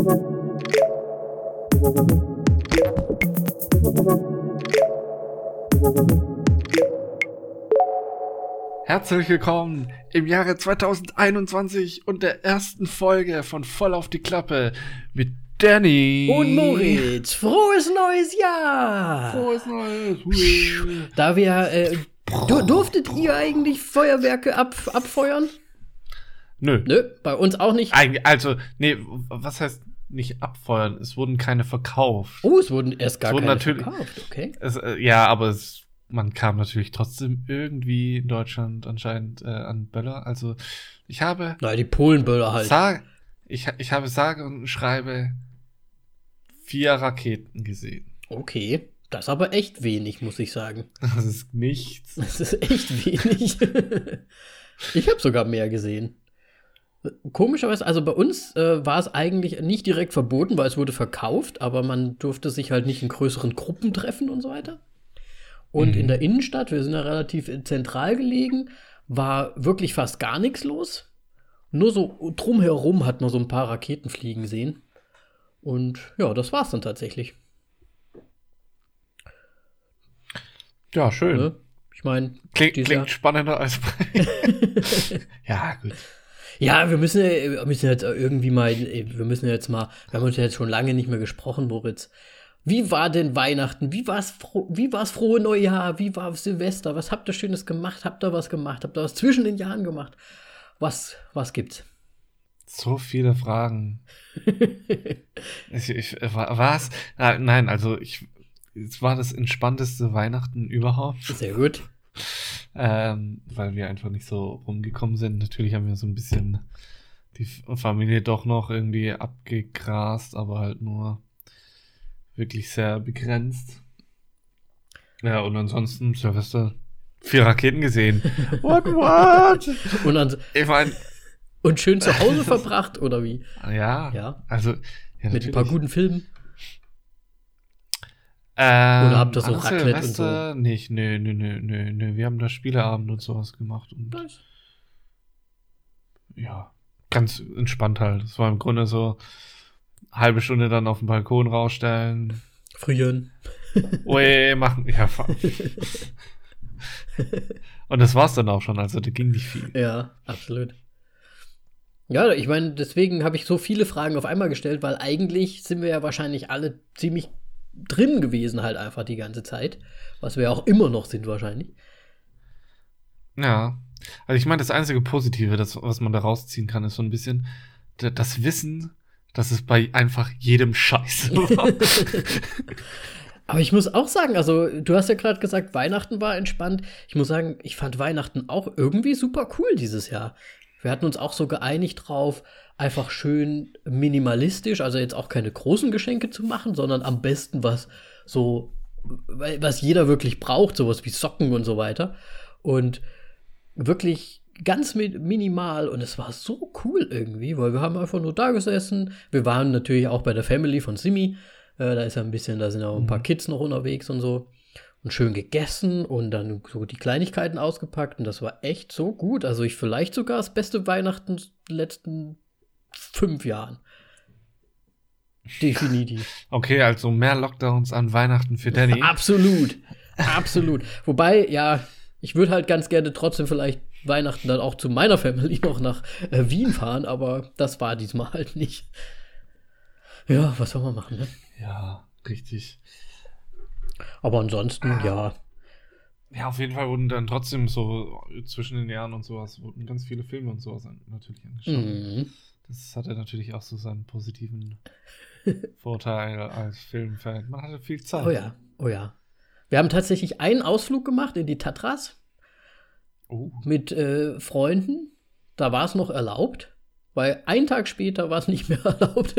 Herzlich willkommen im Jahre 2021 und der ersten Folge von Voll auf die Klappe mit Danny. Und Moritz, frohes neues Jahr! Frohes Neues. Da wir, äh, du, durftet ihr eigentlich Feuerwerke ab, abfeuern? Nö. Nö, bei uns auch nicht. Also, nee, was heißt nicht abfeuern? Es wurden keine verkauft. Oh, es wurden erst gar Es wurden keine natürlich- verkauft, okay. Es, äh, ja, aber es, man kam natürlich trotzdem irgendwie in Deutschland anscheinend äh, an Böller. Also, ich habe Na, die Polenböller halt. Sag, ich, ich habe sage und schreibe vier Raketen gesehen. Okay, das ist aber echt wenig, muss ich sagen. Das ist nichts. Das ist echt wenig. ich habe sogar mehr gesehen. Komischerweise, also bei uns äh, war es eigentlich nicht direkt verboten, weil es wurde verkauft, aber man durfte sich halt nicht in größeren Gruppen treffen und so weiter. Und Mhm. in der Innenstadt, wir sind ja relativ zentral gelegen, war wirklich fast gar nichts los. Nur so drumherum hat man so ein paar Raketen fliegen sehen. Und ja, das war's dann tatsächlich. Ja, schön. Ne? Ich meine, Klingt, klingt spannender als Ja, gut. Ja, wir müssen, wir müssen jetzt irgendwie mal, wir müssen jetzt mal, wir haben uns ja jetzt schon lange nicht mehr gesprochen, Moritz. Wie war denn Weihnachten? Wie war's, fro wie war's frohe Neujahr? Wie war Silvester? Was habt ihr Schönes gemacht? Habt ihr was gemacht? Habt ihr was zwischen den Jahren gemacht? Was, was gibt's? So viele Fragen. Ich, ich, äh, wa- was? Ah, Nein, also ich. Es war das entspannteste Weihnachten überhaupt, Sehr gut. Ähm, weil wir einfach nicht so rumgekommen sind. Natürlich haben wir so ein bisschen die Familie doch noch irgendwie abgegrast, aber halt nur wirklich sehr begrenzt. Ja, und ansonsten Silvester vier Raketen gesehen. What, what? Und, dann, Ich meine, und schön zu Hause verbracht, oder wie? ja, Ja. also. Ja, Mit ein paar guten Filmen. Ähm, Oder habt ihr so Raclette und so? Nicht, nö, nö, nö, nö, nö. Wir haben da Spieleabend und sowas gemacht. Und ja, ganz entspannt halt. Es war im Grunde so halbe Stunde dann auf dem Balkon rausstellen. Frühjahren. Ui, machen. Ja, und das war's dann auch schon. Also da ging nicht viel. Ja, absolut. Ja, ich meine, deswegen habe ich so viele Fragen auf einmal gestellt, weil eigentlich sind wir ja wahrscheinlich alle ziemlich drin gewesen, halt einfach die ganze Zeit. Was wir auch immer noch sind, wahrscheinlich. Ja. Also ich meine, das einzige Positive, das, was man da rausziehen kann, ist so ein bisschen das Wissen, dass es bei einfach jedem Scheiß war. Aber ich muss auch sagen, also du hast ja gerade gesagt, Weihnachten war entspannt. Ich muss sagen, ich fand Weihnachten auch irgendwie super cool dieses Jahr. Wir hatten uns auch so geeinigt drauf, einfach schön minimalistisch, also jetzt auch keine großen Geschenke zu machen, sondern am besten was so, was jeder wirklich braucht, sowas wie Socken und so weiter. Und wirklich ganz mi- minimal und es war so cool irgendwie, weil wir haben einfach nur da gesessen. Wir waren natürlich auch bei der Family von Simi. Äh, da ist ja ein bisschen, da sind auch ein paar Kids noch unterwegs und so. Und schön gegessen und dann so die Kleinigkeiten ausgepackt und das war echt so gut. Also ich vielleicht sogar das beste Weihnachten letzten fünf Jahren. Definitiv. Okay, also mehr Lockdowns an Weihnachten für Danny. Absolut. Absolut. Wobei, ja, ich würde halt ganz gerne trotzdem vielleicht Weihnachten dann auch zu meiner Family noch nach äh, Wien fahren, aber das war diesmal halt nicht. Ja, was soll man machen, ne? Ja, richtig. Aber ansonsten, ja. Ja, auf jeden Fall wurden dann trotzdem so zwischen den Jahren und sowas, wurden ganz viele Filme und sowas natürlich angeschaut. Mhm. Das hatte natürlich auch so seinen positiven Vorteil als Filmfan. Man hatte viel Zeit. Oh ja, oh ja. Wir haben tatsächlich einen Ausflug gemacht in die Tatras Oh. mit äh, Freunden. Da war es noch erlaubt, weil einen Tag später war es nicht mehr erlaubt.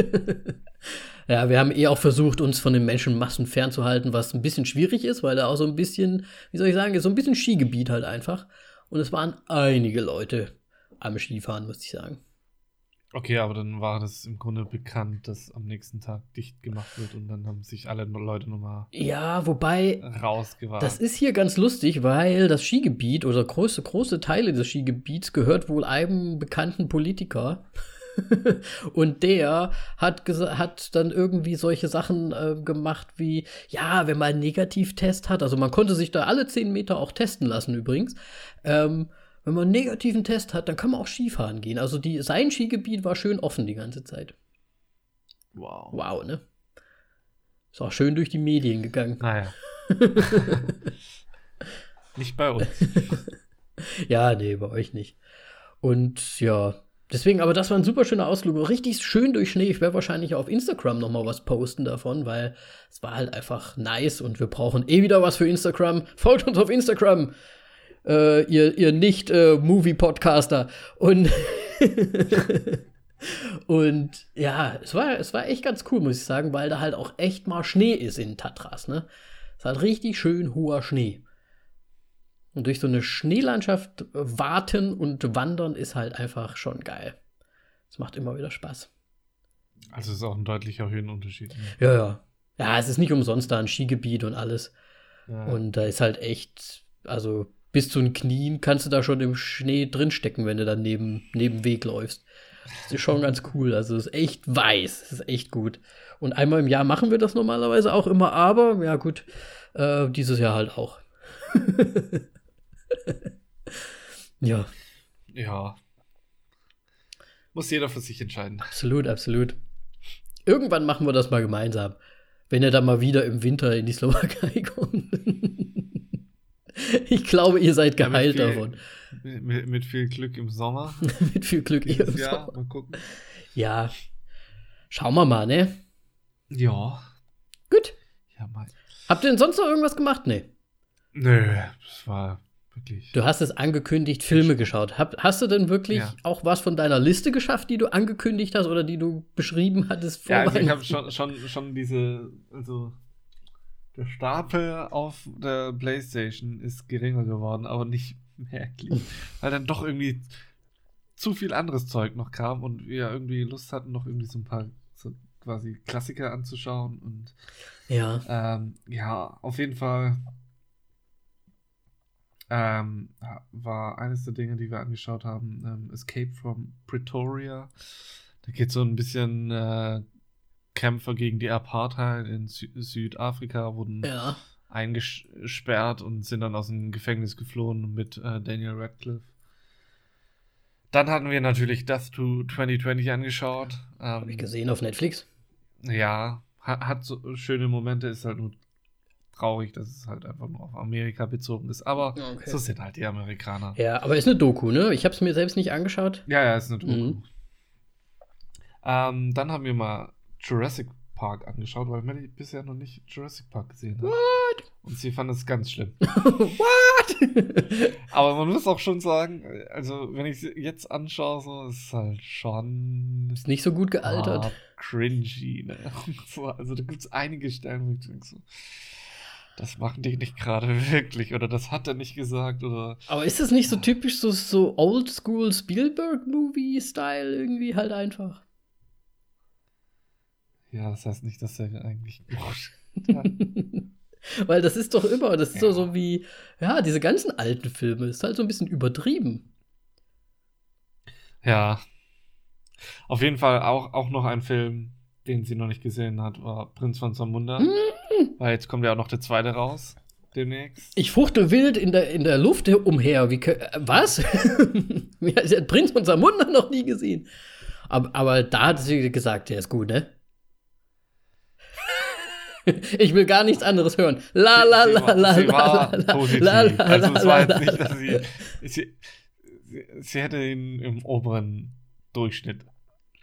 ja, wir haben eh auch versucht, uns von den Menschenmassen fernzuhalten, was ein bisschen schwierig ist, weil da auch so ein bisschen, wie soll ich sagen, so ein bisschen Skigebiet halt einfach. Und es waren einige Leute am Skifahren, muss ich sagen. Okay, aber dann war das im Grunde bekannt, dass am nächsten Tag dicht gemacht wird und dann haben sich alle Leute nochmal Ja, wobei rausgewagt. Das ist hier ganz lustig, weil das Skigebiet oder große, große Teile des Skigebiets gehört wohl einem bekannten Politiker. und der hat, hat dann irgendwie solche Sachen äh, gemacht wie, ja, wenn man einen Negativtest hat, also man konnte sich da alle zehn Meter auch testen lassen übrigens. Ähm, wenn man einen negativen Test hat, dann kann man auch Skifahren gehen. Also die, sein Skigebiet war schön offen die ganze Zeit. Wow. Wow, ne? Ist auch schön durch die Medien gegangen. Naja. nicht bei uns. ja, nee, bei euch nicht. Und ja, deswegen, aber das war ein super schöner Ausflug. Richtig schön durch Schnee. Ich werde wahrscheinlich auf Instagram noch mal was posten davon, weil es war halt einfach nice und wir brauchen eh wieder was für Instagram. Folgt uns auf Instagram. Äh, ihr, ihr nicht äh. Und, und ja, es war, es war echt ganz cool, muss ich sagen, weil da halt auch echt mal Schnee ist in Tatras. Ne? Es ist halt richtig schön hoher Schnee. Und durch so eine Schneelandschaft warten und wandern ist halt einfach schon geil. Es macht immer wieder Spaß. Also es ist auch ein deutlicher Höhenunterschied. Ne? Ja, ja. Ja, es ist nicht umsonst da ein Skigebiet und alles. Ja. Und da ist halt echt, also bis zu den Knien kannst du da schon im Schnee drinstecken, wenn du dann neben, neben Weg läufst. Das ist schon ganz cool. Also es ist echt weiß. Das ist echt gut. Und einmal im Jahr machen wir das normalerweise auch immer, aber ja gut, äh, dieses Jahr halt auch. ja. Ja. Muss jeder für sich entscheiden. Absolut, absolut. Irgendwann machen wir das mal gemeinsam. Wenn er dann mal wieder im Winter in die Slowakei kommt. ich glaube, ihr seid geheilt ja, mit davon. Mit, mit, viel Glück im Sommer. mit viel Glück im Jahr. Sommer. Mal gucken. Ja. Schauen wir mal, ne? Ja. Gut. Ja, mal. Habt ihr denn sonst noch irgendwas gemacht? Nee. Nö, das war wirklich. Du hast es angekündigt, Filme geschaut. Hab, hast du denn wirklich ja. auch was von deiner Liste geschafft, die du angekündigt hast oder die du beschrieben hattest vor Ja, also ich habe schon, schon, schon diese, also der Stapel auf der Playstation ist geringer geworden, aber nicht merklich. weil dann doch irgendwie zu viel anderes Zeug noch kam und wir irgendwie Lust hatten, noch irgendwie so ein paar so quasi Klassiker anzuschauen und ja. Ähm, ja, auf jeden Fall ähm, war eines der Dinge, die wir angeschaut haben, ähm, Escape from Pretoria. Da geht so ein bisschen äh, Kämpfer gegen die Apartheid in Sü Südafrika wurden ja. eingesperrt und sind dann aus dem Gefängnis geflohen mit äh, Daniel Radcliffe. Dann hatten wir natürlich Death to 2020 angeschaut. Ähm, Hab ich gesehen auf Netflix. Ja, hat, hat so schöne Momente, ist halt nur traurig, dass es halt einfach nur auf Amerika bezogen ist. Aber okay. so sind halt die Amerikaner. Ja, aber ist eine Doku, ne? Ich habe es mir selbst nicht angeschaut. Ja, ja, ist eine Doku. Mhm. Ähm, dann haben wir mal Jurassic Park angeschaut, weil Melly bisher noch nicht Jurassic Park gesehen hat. What? Und sie fand es ganz schlimm. What? Aber man muss auch schon sagen, also wenn ich sie jetzt anschaue, so ist es halt schon. Ist nicht so gut gealtert. Ah, cringy, ne? So, also da gibt es einige Stellen, wo ich denke so das machen die nicht gerade wirklich oder das hat er nicht gesagt oder. Aber ist das nicht so typisch so, so Oldschool Spielberg-Movie-Style irgendwie halt einfach? Ja, das heißt nicht, dass er eigentlich gut. Weil das ist doch immer, das ist ja. so, so wie, ja, diese ganzen alten Filme, ist halt so ein bisschen übertrieben. Ja. Auf jeden Fall auch, auch noch ein Film, den sie noch nicht gesehen hat, war Prinz von Zamunda. Mhm. Weil jetzt kommt ja auch noch der zweite raus. Demnächst. Ich fuchte wild in der, in der Luft umher. Wie, was? hat Prinz von Zamunda noch nie gesehen. Aber, aber da hat sie gesagt, der ist gut, ne? Ich will gar nichts anderes hören. La la la la sie war la, positiv. La, la, also es war jetzt nicht, dass sie, sie, sie hätte ihn im oberen Durchschnitt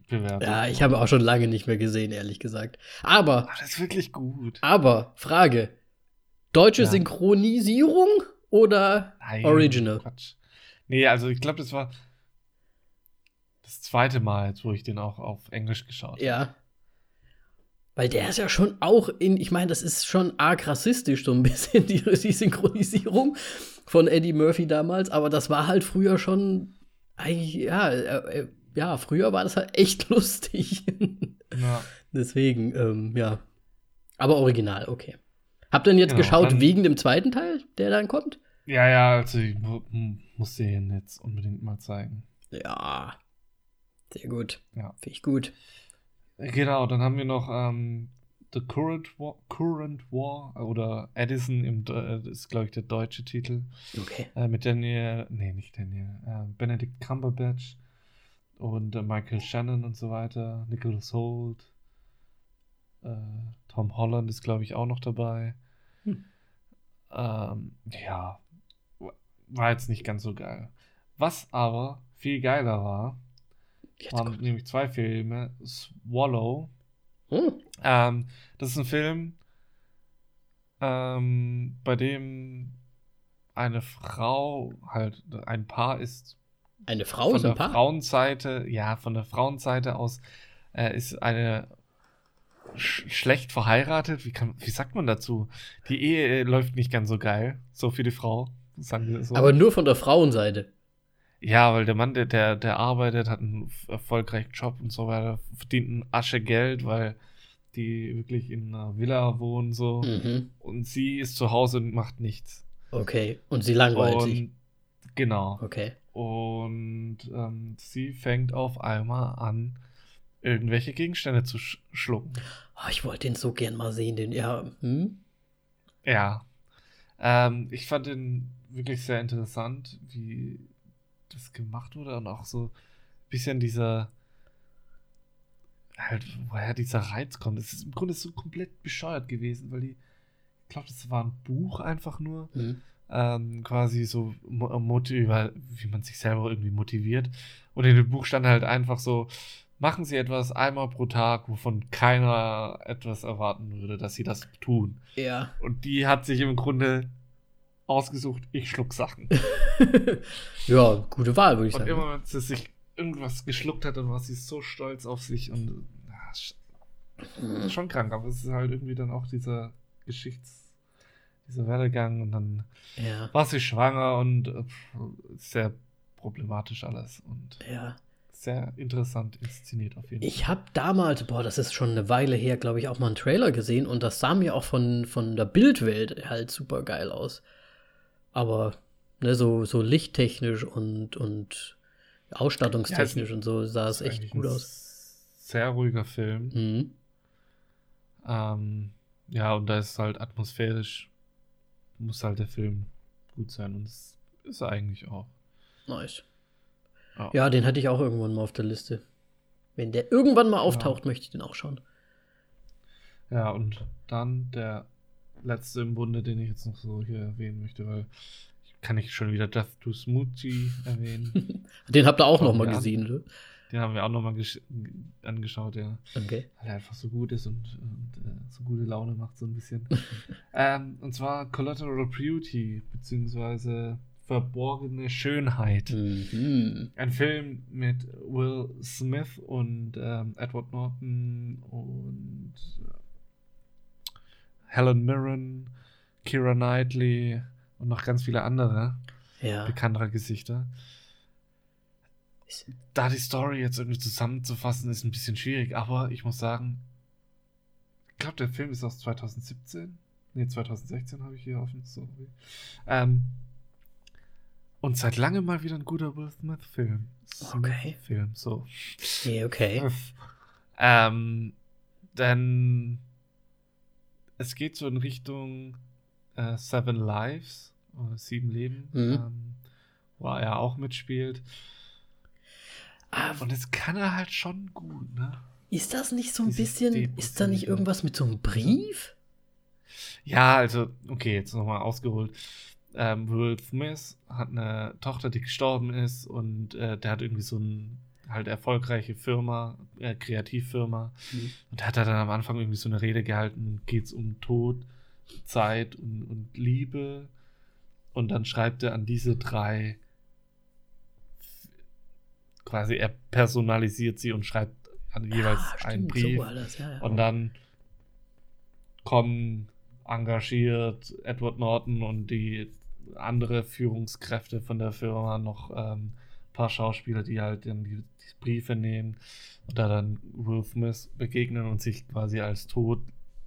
bewertet. Ja, ich habe auch schon lange nicht mehr gesehen, ehrlich gesagt. Aber. Ach, das ist wirklich gut. Aber, Frage: Deutsche ja. Synchronisierung oder Nein, Original? Quatsch. Nee, also ich glaube, das war das zweite Mal, jetzt, wo ich den auch auf Englisch geschaut habe. Ja. Weil der ist ja schon auch in, ich meine, das ist schon arg rassistisch, so ein bisschen, die, die Synchronisierung von Eddie Murphy damals, aber das war halt früher schon, ja, er, ja, früher war das halt echt lustig. Ja. Deswegen, ähm, ja. Aber original, okay. Habt ihr denn jetzt genau, geschaut wegen dem zweiten Teil, der dann kommt? Ja, ja, also ich muss den jetzt unbedingt mal zeigen. Ja. Sehr gut. Ja. Finde ich gut. Genau, dann haben wir noch ähm, The Current War, Current War oder Edison im, äh, ist, glaube ich, der deutsche Titel. Okay. Äh, mit Daniel, nee, nicht Daniel, äh, Benedict Cumberbatch und äh, Michael Shannon und so weiter, Nicholas Holt, äh, Tom Holland ist, glaube ich, auch noch dabei. Hm. Ähm, ja, war jetzt nicht ganz so geil. Was aber viel geiler war, Jetzt waren kommt. nämlich zwei Filme. Swallow. Hm. Ähm, das ist ein Film, ähm, bei dem eine Frau, halt ein Paar ist Eine Frau von ist ein der Paar. Frauenseite, ja, von der Frauenseite aus äh, ist eine sch schlecht verheiratet. Wie, kann, wie sagt man dazu? Die Ehe äh, läuft nicht ganz so geil, so für die Frau, sagen wir so. Aber nur von der Frauenseite. Ja, weil der Mann, der, der, der arbeitet, hat einen erfolgreichen Job und so weiter, verdient ein Asche Geld, weil die wirklich in einer Villa wohnen so. Mhm. Und sie ist zu Hause und macht nichts. Okay. Und sie langweilt sich. Und genau. Okay. Und ähm, sie fängt auf einmal an, irgendwelche Gegenstände zu sch schlucken. Oh, ich wollte den so gern mal sehen, den. Ja. Hm? Ja. Ähm, ich fand den wirklich sehr interessant, wie das gemacht wurde und auch so ein bisschen dieser halt, woher dieser Reiz kommt. Es ist im Grunde so komplett bescheuert gewesen, weil die, ich glaube, das war ein Buch einfach nur, Hm. ähm, quasi so mo- motiv wie man sich selber irgendwie motiviert. Und in dem Buch stand halt einfach so, machen Sie etwas einmal pro Tag, wovon keiner etwas erwarten würde, dass Sie das tun. Ja. Und die hat sich im Grunde ausgesucht, ich schluck Sachen. ja, gute Wahl, würde ich Und sagen. immer, wenn sie sich irgendwas geschluckt hat, dann war sie so stolz auf sich und ja, sch- Hm. schon krank, aber es ist halt irgendwie dann auch dieser Geschichts, dieser Werdegang und dann Ja. war sie schwanger und äh, sehr problematisch alles und Ja. sehr interessant inszeniert auf jeden Fall. Ich habe damals, boah, das ist schon eine Weile her, glaube ich, auch mal einen Trailer gesehen und das sah mir auch von, von der Bildwelt halt super geil aus. Aber, ne, so, so lichttechnisch und, und ausstattungstechnisch Ja, und so sah es echt gut aus. Sehr ruhiger Film. Mhm. Ähm, ja, und da ist halt atmosphärisch, muss halt der Film gut sein und das ist er eigentlich auch. Nice. Ja. Ja, den hatte ich auch irgendwann mal auf der Liste. Wenn der irgendwann mal auftaucht, möchte ich den auch schauen. Ja, und dann der letzte im Bunde, den ich jetzt noch so hier erwähnen möchte, weil ich kann ich schon wieder Death to Smoothie erwähnen. Den habt ihr auch noch Fangen mal wir an. gesehen, ne? Den haben wir auch nochmal angeschaut, ja. Okay. Weil er einfach so gut ist und, und äh, so gute Laune macht, so ein bisschen. ähm, und zwar Collateral Beauty, beziehungsweise Verborgene Schönheit. Mhm. Ein Film mit Will Smith und ähm, Edward Norton und Helen Mirren, Kira Knightley und noch ganz viele andere Ja. bekanntere Gesichter. Da die Story jetzt irgendwie zusammenzufassen, ist ein bisschen schwierig, aber ich muss sagen, ich glaube, der Film ist aus 2017. Ne, 2016 habe ich hier offen. Sorry. Ähm, und seit langem mal wieder ein guter Will Smith-Film. Okay. Film, so. Nee, okay. Ähm, denn es geht so in Richtung äh, Seven Lives, oder Sieben Leben, Mhm. ähm, wo er auch mitspielt. Ah, Und das kann er halt schon gut, ne? ist das nicht so ein Dieses bisschen, Depot- ist da nicht irgendwas mit so einem Brief? Ja, also, okay, jetzt nochmal ausgeholt. Ähm, Will Smith hat eine Tochter, die gestorben ist und äh, der hat irgendwie so eine halt erfolgreiche Firma, äh, Kreativfirma. Mhm. Und da hat er dann am Anfang irgendwie so eine Rede gehalten, geht's um Tod, Zeit und, und Liebe. Und dann schreibt er an diese drei, quasi er personalisiert sie und schreibt an jeweils Ah, einen Brief. So alles, ja, ja. Und dann kommen engagiert Edward Norton und die andere Führungskräfte von der Firma noch ähm, paar Schauspieler, die halt dann die, die Briefe nehmen und da dann Will Smith begegnen und sich quasi als Tod,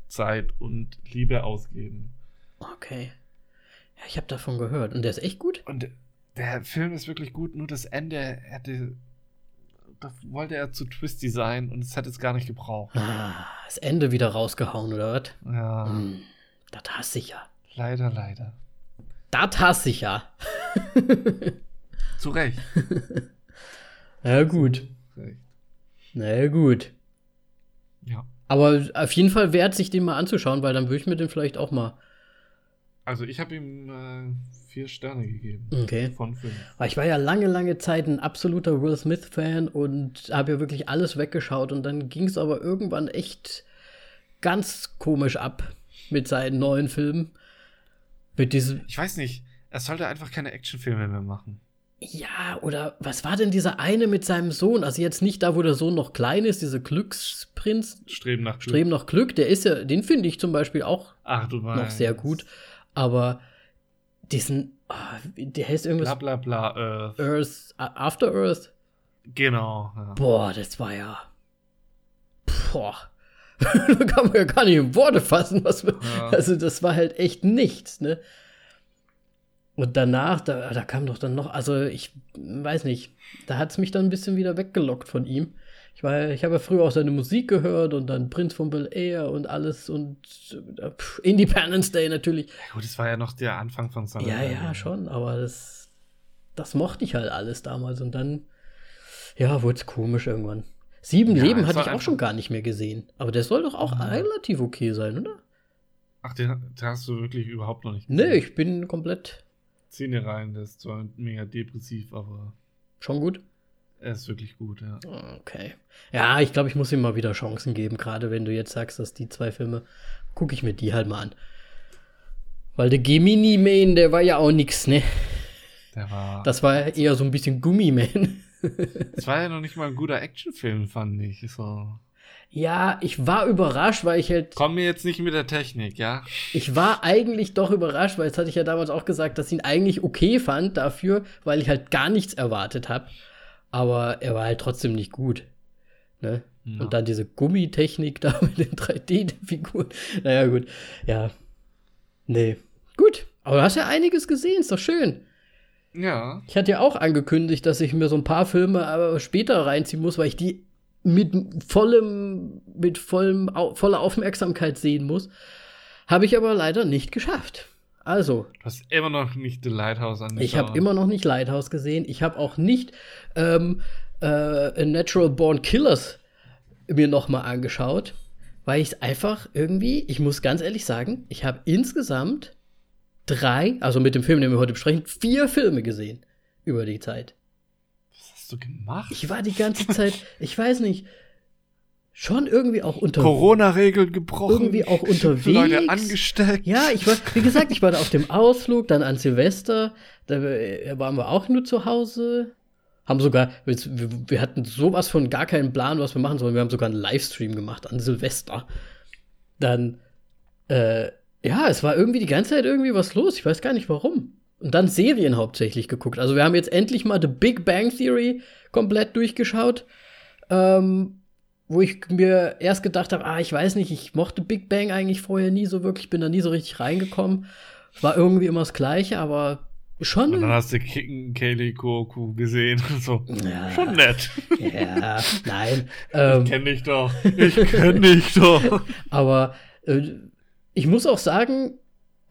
Zeit und Liebe ausgeben. Okay. Ja, ich habe davon gehört. Und der ist echt gut? Und der Film ist wirklich gut, nur das Ende hätte da wollte er zu twisty sein und es hätte es gar nicht gebraucht. Ah, das Ende wieder rausgehauen, oder was? Ja, Hm, das hasse ich ja. leider, leider. Das hasse ich ja. Zu Recht. Na gut. Na gut. Ja. Aber auf jeden Fall wert, sich den mal anzuschauen, weil dann würde ich mir den vielleicht auch mal. Also ich habe ihm äh, vier Sterne gegeben. Okay. Von fünf. Weil ich war ja lange, lange Zeit ein absoluter Will Smith-Fan und habe ja wirklich alles weggeschaut und dann ging es aber irgendwann echt ganz komisch ab mit seinen neuen Filmen. Mit diesem. Ich weiß nicht, er sollte einfach keine Actionfilme mehr machen. Ja, oder was war denn dieser eine mit seinem Sohn? Also jetzt nicht da, wo der Sohn noch klein ist, dieser Glücksprinz, Streben nach Glück. Streben nach Glück, der ist ja, den finde ich zum Beispiel auch Ach, noch sehr gut. Aber diesen, ah, der heißt irgendwas Bla bla bla. Earth. Earth, After Earth. Genau. Ja. Boah, das war ja. Boah. da kann man ja gar nicht in Worte fassen, was wir, Ja. Also, das war halt echt nichts, ne? Und danach, da, da kam doch dann noch, also ich weiß nicht, da hat es mich dann ein bisschen wieder weggelockt von ihm. Ich, war, ich habe ja früher auch seine Musik gehört und dann Prinz von Bel Air und alles und äh, pff, Independence Day natürlich. Ja, Gut, das war ja noch der Anfang von seiner Ja, ja, schon, aber das, das mochte ich halt alles damals und dann, ja, wurde es komisch irgendwann. Sieben Ja, Leben hatte ich auch schon gar nicht mehr gesehen. Aber der soll doch auch Mhm. relativ okay sein, oder? Ach, den, den hast du wirklich überhaupt noch nicht Nee, ich bin komplett Dir rein, der ist zwar mega depressiv, aber schon gut. er ist wirklich gut, ja. Okay. Ja, ich glaube, ich muss ihm mal wieder Chancen geben, gerade wenn du jetzt sagst, dass die zwei Filme, gucke ich mir die halt mal an. Weil der Gemini Man, der war ja auch nix, ne? Der war. Das war eher so ein bisschen Gummiman. Das war ja noch nicht mal ein guter Actionfilm, fand ich. So. Ja, ich war überrascht, weil ich halt Komm mir jetzt nicht mit der Technik, ja? Ich war eigentlich doch überrascht, weil das hatte ich ja damals auch gesagt, dass ich ihn eigentlich okay fand dafür, weil ich halt gar nichts erwartet habe. Aber er war halt trotzdem nicht gut. Ne? Ja. Und dann diese Gummitechnik da mit den 3D-Figuren. Naja, gut. Ja. Nee. Gut. Aber du hast ja einiges gesehen, ist doch schön. Ja. Ich hatte ja auch angekündigt, dass ich mir so ein paar Filme aber später reinziehen muss, weil ich die mit vollem, mit vollem, au- voller Aufmerksamkeit sehen muss. Habe ich aber leider nicht geschafft. Also, Du hast immer noch nicht The Lighthouse angeschaut. ich habe immer noch nicht Lighthouse gesehen. Ich habe auch nicht ähm, äh, A Natural Born Killers mir noch mal angeschaut, weil ich es einfach irgendwie, ich muss ganz ehrlich sagen, ich habe insgesamt drei, also mit dem Film, den wir heute besprechen, vier Filme gesehen über die Zeit. Hast du gemacht? Ich war die ganze Zeit, ich weiß nicht, schon irgendwie auch unter. Corona-Regeln gebrochen. Irgendwie auch unterwegs. Leute angesteckt. Ja, ich war, wie gesagt, ich war da auf dem Ausflug, dann an Silvester, da äh, waren wir auch nur zu Hause. Haben sogar, wir, wir hatten sowas von gar keinen Plan, was wir machen sollen. Wir haben sogar einen Livestream gemacht an Silvester. Dann, äh, ja, es war irgendwie die ganze Zeit irgendwie was los. Ich weiß gar nicht warum. Und dann Serien hauptsächlich geguckt. Also wir haben jetzt endlich mal The Big Bang Theory komplett durchgeschaut. Ähm, wo ich mir erst gedacht habe, ah, ich weiß nicht, ich mochte Big Bang eigentlich vorher nie so wirklich, bin da nie so richtig reingekommen. War irgendwie immer das Gleiche, aber schon. Und dann hast du King Kaylee Goku gesehen. So. Ja. Schon nett. Ja, nein. Ähm, Ich kenn dich doch. Ich kenn dich doch. aber äh, ich muss auch sagen,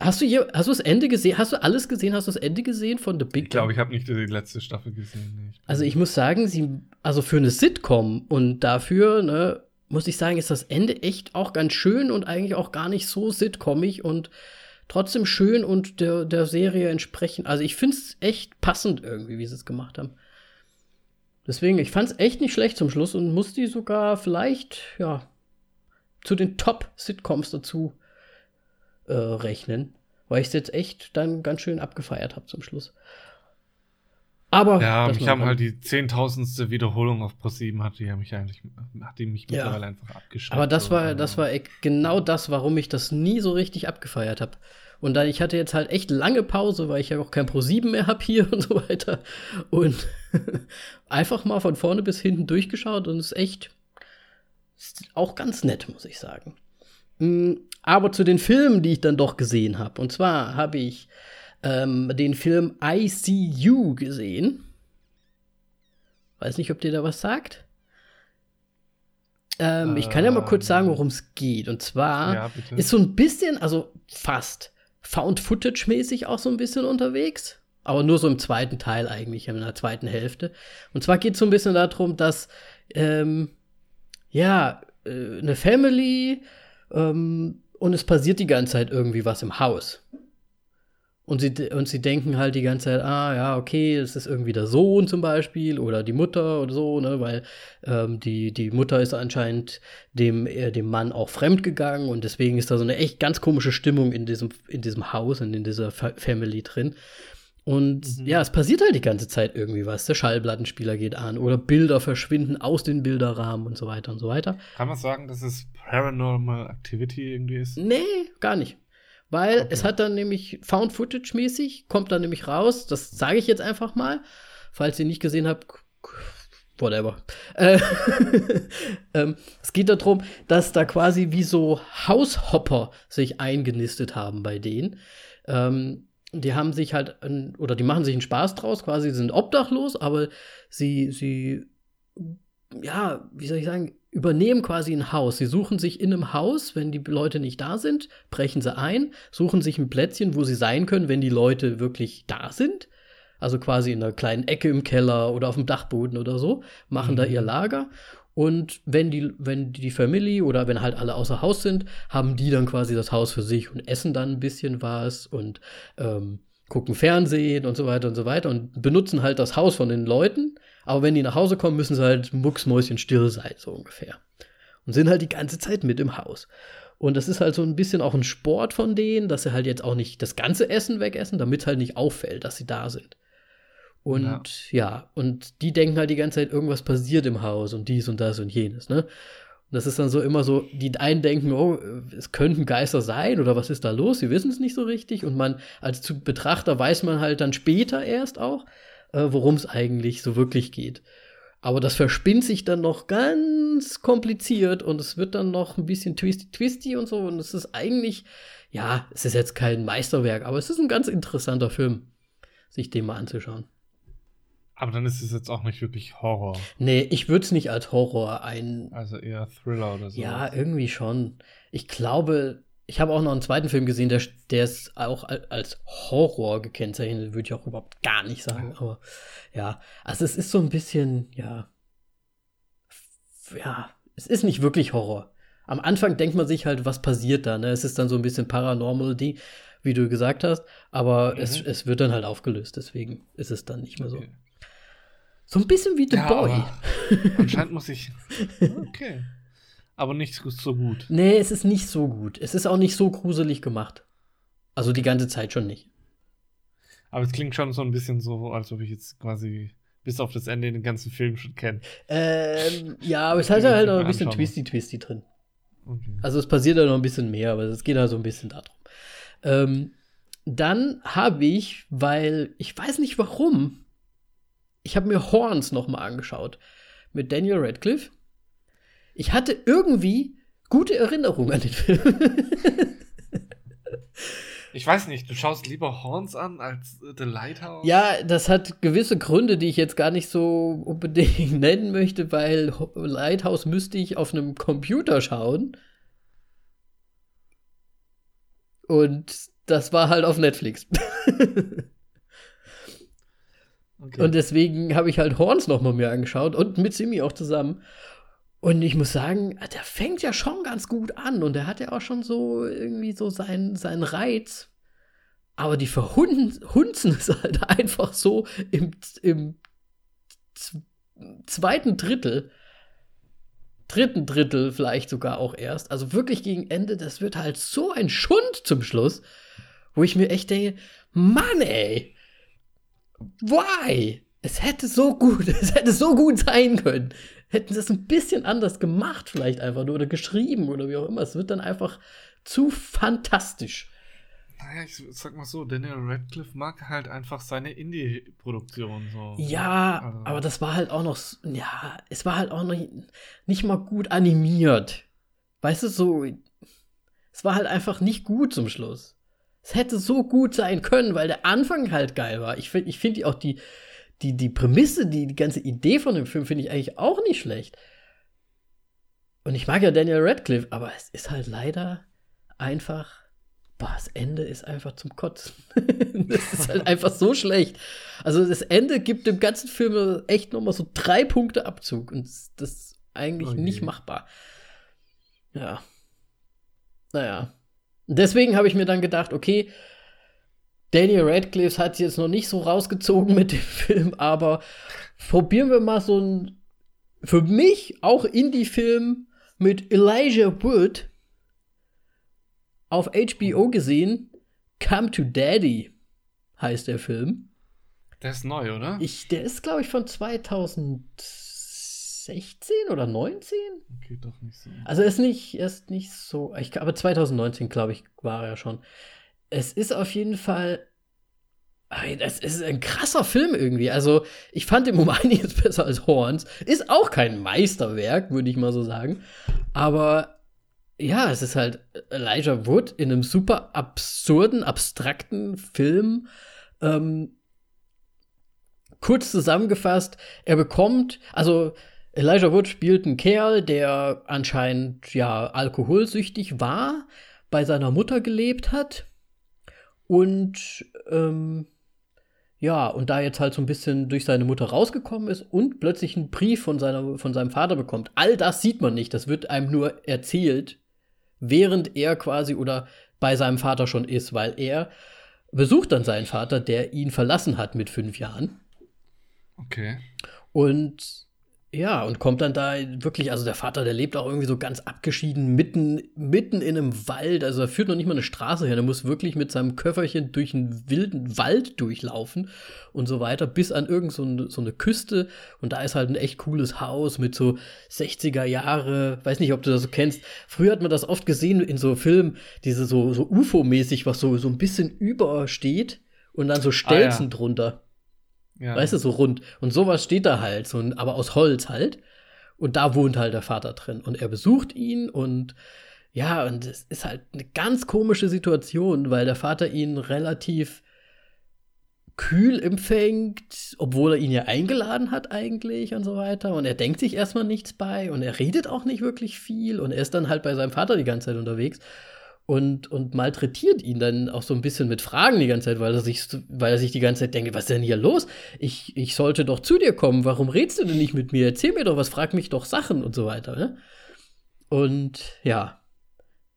hast du hier, hast du das Ende gesehen? Hast du alles gesehen? Hast du das Ende gesehen von The Big Ich glaube, ich habe nicht die letzte Staffel gesehen. Nee, ich- Also ich muss sagen, sie, also für eine Sitcom und dafür, ne, muss ich sagen, ist das Ende echt auch ganz schön und eigentlich auch gar nicht so sitcomig und trotzdem schön und der, der Serie entsprechend. Also ich finde es echt passend irgendwie, wie sie es gemacht haben. Deswegen, ich fand es echt nicht schlecht zum Schluss und muss die sogar vielleicht, ja, zu den Top-Sitcoms dazu äh, rechnen, weil ich es jetzt echt dann ganz schön abgefeiert habe zum Schluss. Aber Ja, mich haben halt die zehntausendste Wiederholung auf ProSieben hat die mich eigentlich hat die mich Ja. mittlerweile einfach abgeschreckt. Aber das war, das war e- genau das, warum ich das nie so richtig abgefeiert habe. Und dann, ich hatte jetzt halt echt lange Pause, weil ich ja auch kein Pro 7 mehr habe hier und so weiter. Und einfach mal von vorne bis hinten durchgeschaut und ist echt ist auch ganz nett, muss ich sagen. Aber zu den Filmen, die ich dann doch gesehen habe. Und zwar habe ich ähm, den Film ICU gesehen. Weiß nicht, ob dir da was sagt. Ähm, ich kann ja mal kurz sagen, worum es geht. Und zwar Ja, ist so ein bisschen, also fast Found-Footage-mäßig auch so ein bisschen unterwegs. Aber nur so im zweiten Teil eigentlich, in der zweiten Hälfte. Und zwar geht es so ein bisschen darum, dass, ähm, ja, äh, eine Family ähm, und es passiert die ganze Zeit irgendwie was im Haus. Und sie, und sie denken halt die ganze Zeit, ah ja, okay, es ist irgendwie der Sohn zum Beispiel oder die Mutter oder so, ne, weil ähm, die, die Mutter ist anscheinend dem, äh, dem Mann auch fremd gegangen und deswegen ist da so eine echt ganz komische Stimmung in diesem, in diesem Haus und in dieser Fa Family drin. Und Mhm. ja, es passiert halt die ganze Zeit irgendwie was. Der Schallplattenspieler geht an oder Bilder verschwinden aus den Bilderrahmen und so weiter und so weiter. Kann man sagen, dass es Paranormal Activity irgendwie ist? Nee, gar nicht. Weil Okay. es hat dann nämlich Found Footage mäßig, kommt dann nämlich raus, das sage ich jetzt einfach mal, falls ihr nicht gesehen habt, whatever. Äh, ähm, es geht darum, dass da quasi wie so Haushopper sich eingenistet haben bei denen. Ähm, die haben sich halt, oder die machen sich einen Spaß draus, quasi sind obdachlos, aber sie, sie, ja, wie soll ich sagen, übernehmen quasi ein Haus. Sie suchen sich in einem Haus, wenn die Leute nicht da sind, brechen sie ein, suchen sich ein Plätzchen, wo sie sein können, wenn die Leute wirklich da sind. Also quasi in einer kleinen Ecke im Keller oder auf dem Dachboden oder so, machen da Mhm. ihr Lager. Und wenn die, wenn die Family oder wenn halt alle außer Haus sind, haben die dann quasi das Haus für sich und essen dann ein bisschen was und ähm, gucken Fernsehen und so weiter und so weiter und benutzen halt das Haus von den Leuten. Aber wenn die nach Hause kommen, müssen sie halt mucksmäuschenstill sein, so ungefähr. Und sind halt die ganze Zeit mit im Haus. Und das ist halt so ein bisschen auch ein Sport von denen, dass sie halt jetzt auch nicht das ganze Essen wegessen, damit halt nicht auffällt, dass sie da sind. Und ja. und die denken halt die ganze Zeit, irgendwas passiert im Haus und dies und das und jenes, ne? Und das ist dann so immer so, die einen denken, oh, es könnten Geister sein oder was ist da los? Sie wissen es nicht so richtig. Und man als zu- Betrachter weiß man halt dann später erst auch, äh, worum es eigentlich so wirklich geht. Aber das verspinnt sich dann noch ganz kompliziert und es wird dann noch ein bisschen twisty-twisty und so. Und es ist eigentlich, ja, es ist jetzt kein Meisterwerk, aber es ist ein ganz interessanter Film, sich den mal anzuschauen. Aber dann ist es jetzt auch nicht wirklich Horror. Nee, ich würde es nicht als Horror ein. Also eher Thriller oder so. Ja, irgendwie schon. Ich glaube, ich habe auch noch einen zweiten Film gesehen, der, der ist auch al- als Horror gekennzeichnet, würde ich auch überhaupt gar nicht sagen. Aber ja, also es ist so ein bisschen, ja. Ja, es ist nicht wirklich Horror. Am Anfang denkt man sich halt, was passiert da, ne? Es ist dann so ein bisschen paranormal, die, wie du gesagt hast, aber Mhm. es, es wird dann halt aufgelöst, deswegen ist es dann nicht mehr. Okay. So ein bisschen wie The Ja, Boy. Anscheinend muss ich. Okay. Aber nicht so- so gut. Nee, es ist nicht so gut. Es ist auch nicht so gruselig gemacht. Also die ganze Zeit schon nicht. Aber es klingt schon so ein bisschen so, als ob ich jetzt quasi bis auf das Ende den ganzen Film schon kenne. Ähm, ja, aber es hat ja halt noch ein bisschen. Twisty-Twisty drin. Okay. Also es passiert ja noch ein bisschen mehr, aber es geht halt so ein bisschen darum. Ähm, dann habe ich, weil ich weiß nicht warum, ich habe mir Horns noch mal angeschaut mit Daniel Radcliffe. Ich hatte irgendwie gute Erinnerungen an den Film. Ich weiß nicht, du schaust lieber Horns an als äh, The Lighthouse? Ja, das hat gewisse Gründe, die ich jetzt gar nicht so unbedingt nennen möchte, weil Ho- Lighthouse müsste ich auf einem Computer schauen. Und das war halt auf Netflix. Okay. Und deswegen habe ich halt Horns noch mal mir angeschaut und mit Simi auch zusammen. Und ich muss sagen, der fängt ja schon ganz gut an und der hat ja auch schon so irgendwie so seinen, seinen Reiz. Aber die verhunzen es halt einfach so im, im zweiten Drittel, dritten Drittel vielleicht sogar auch erst. Also wirklich gegen Ende, das wird halt so ein Schund zum Schluss, wo ich mir echt denke, Mann ey, why? Es hätte so gut, es hätte so gut sein können. Hätten sie es ein bisschen anders gemacht, vielleicht einfach nur oder geschrieben oder wie auch immer. Es wird dann einfach zu fantastisch. Naja, ich sag mal so, Daniel Radcliffe mag halt einfach seine Indie-Produktion so. Ja, Also- aber das war halt auch noch, ja, es war halt auch noch nicht mal gut animiert. Weißt du, so, es war halt einfach nicht gut zum Schluss. Es hätte so gut sein können, weil der Anfang halt geil war. Ich finde ich find auch die, die, die Prämisse, die, die ganze Idee von dem Film finde ich eigentlich auch nicht schlecht. Und ich mag ja Daniel Radcliffe, aber es ist halt leider einfach, boah, das Ende ist einfach zum Kotzen. das ist halt einfach so schlecht. Also das Ende gibt dem ganzen Film echt nochmal so drei Punkte Abzug. Und das, das ist eigentlich Oh je. nicht machbar. Ja. Naja. Deswegen habe ich mir dann gedacht, okay, Daniel Radcliffe hat sich jetzt noch nicht so rausgezogen mit dem Film, aber probieren wir mal so ein für mich auch Indie-Film mit Elijah Wood auf HBO gesehen. Come to Daddy heißt der Film. Der ist neu, oder? Ich, der ist, glaube ich, von 2016 oder 19? okay, doch nicht so. Also ist nicht, ist nicht so, ich, aber 2019, glaube ich, war er schon. Es ist auf jeden Fall, das ist ein krasser Film irgendwie. Also ich fand ihn um einiges besser als Horns. Ist auch kein Meisterwerk, würde ich mal so sagen. Aber ja, es ist halt Elijah Wood in einem super absurden, abstrakten Film. Ähm, kurz zusammengefasst, er bekommt, also Elijah Wood spielt einen Kerl, der anscheinend ja alkoholsüchtig war, bei seiner Mutter gelebt hat und ähm, ja, und da jetzt halt so ein bisschen durch seine Mutter rausgekommen ist und plötzlich einen Brief von, seiner, von seinem Vater bekommt. All das sieht man nicht, das wird einem nur erzählt, während er quasi oder bei seinem Vater schon ist, weil er besucht dann seinen Vater, der ihn verlassen hat mit fünf Jahren. Okay. Und ja, und kommt dann da wirklich, also der Vater, der lebt auch irgendwie so ganz abgeschieden, mitten, mitten in einem Wald. Also er führt noch nicht mal eine Straße her. Der muss wirklich mit seinem Köfferchen durch einen wilden Wald durchlaufen und so weiter, bis an irgend so, eine- so eine Küste. Und da ist halt ein echt cooles Haus mit so 60er Jahre. Weiß nicht, ob du das so kennst. Früher hat man das oft gesehen in so Filmen, diese so, so UFO-mäßig, was so, so ein bisschen übersteht und dann so Stelzen drunter. Ja. Weißt du, so rund. Und sowas steht da halt, so, aber aus Holz halt. Und da wohnt halt der Vater drin. Und er besucht ihn und ja, und es ist halt eine ganz komische Situation, weil der Vater ihn relativ kühl empfängt, obwohl er ihn ja eingeladen hat eigentlich und so weiter. Und er denkt sich erstmal nichts bei und er redet auch nicht wirklich viel und er ist dann halt bei seinem Vater die ganze Zeit unterwegs und, und malträtiert ihn dann auch so ein bisschen mit Fragen die ganze Zeit, weil er sich, weil er sich die ganze Zeit denkt, was ist denn hier los? Ich, ich sollte doch zu dir kommen, warum redest du denn nicht mit mir? Erzähl mir doch was, frag mich doch Sachen und so weiter. Ne? Und ja,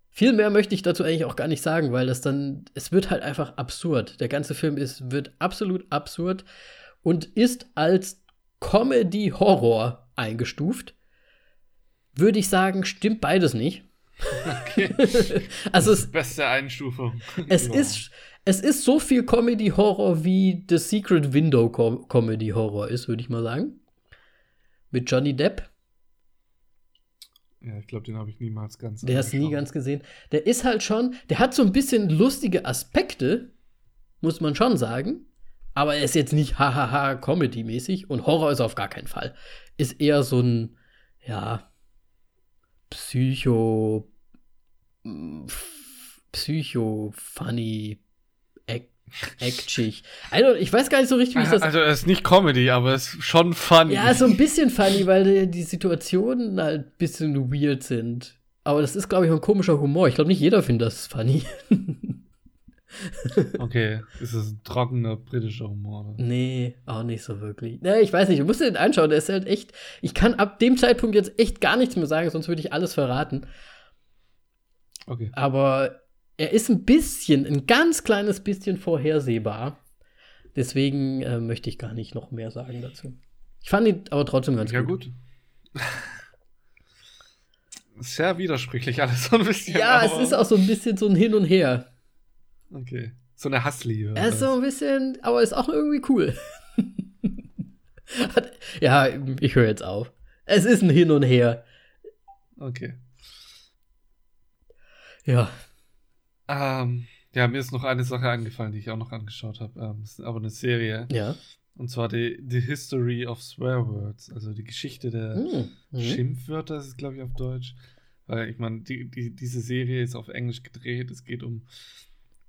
viel mehr möchte ich dazu eigentlich auch gar nicht sagen, weil das dann, es wird halt einfach absurd. Der ganze Film ist, wird absolut absurd und ist als Comedy-Horror eingestuft. Würde ich sagen, stimmt beides nicht. Okay. Also es, Beste Einstufung. es Ja. ist, es ist so viel Comedy-Horror, wie The Secret Window Com Comedy-Horror ist, würde ich mal sagen. Mit Johnny Depp. Ja, ich glaube, den habe ich niemals ganz. Der hast nie ganz gesehen. Der ist halt schon, der hat so ein bisschen lustige Aspekte, muss man schon sagen. Aber er ist jetzt nicht hahaha Comedy-mäßig und Horror ist auf gar keinen Fall. Ist eher so ein, ja, Psycho, mm, Psycho-funny, act- actschig. Also, ich weiß gar nicht so richtig, wie ich das Also, es ist nicht Comedy, aber es ist schon funny. ja, so ein bisschen funny, weil die, die Situationen halt ein bisschen weird sind. Aber das ist, glaube ich, ein komischer Humor. Ich glaube, nicht jeder findet das funny. Okay, ist es ein trockener britischer Humor? Oder? nee, auch nicht so wirklich. Nee, ich weiß nicht, du musst dir den anschauen. Der ist halt echt. Ich kann ab dem Zeitpunkt jetzt echt gar nichts mehr sagen, sonst würde ich alles verraten. Okay. Aber er ist ein bisschen, ein ganz kleines bisschen vorhersehbar. Deswegen äh, möchte ich gar nicht noch mehr sagen dazu. Ich fand ihn aber trotzdem ganz Ja, gut. gut. Sehr widersprüchlich alles so ein bisschen. Ja, es ist auch so ein bisschen so ein Hin und Her. Okay. So eine Hassliebe. Er ist so ein bisschen, aber ist auch irgendwie cool. Ja, ich höre jetzt auf. Es ist ein Hin und Her. Okay. Ja. Ähm, ja, mir ist noch eine Sache eingefallen, die ich auch noch angeschaut habe. Ähm, ist aber eine Serie. Ja. Und zwar die, die History of Swear Words. Also die Geschichte der Hm. Mhm. Schimpfwörter, ist es, glaube ich, auf Deutsch. Weil ich meine, die, die, diese Serie ist auf Englisch gedreht. Es geht um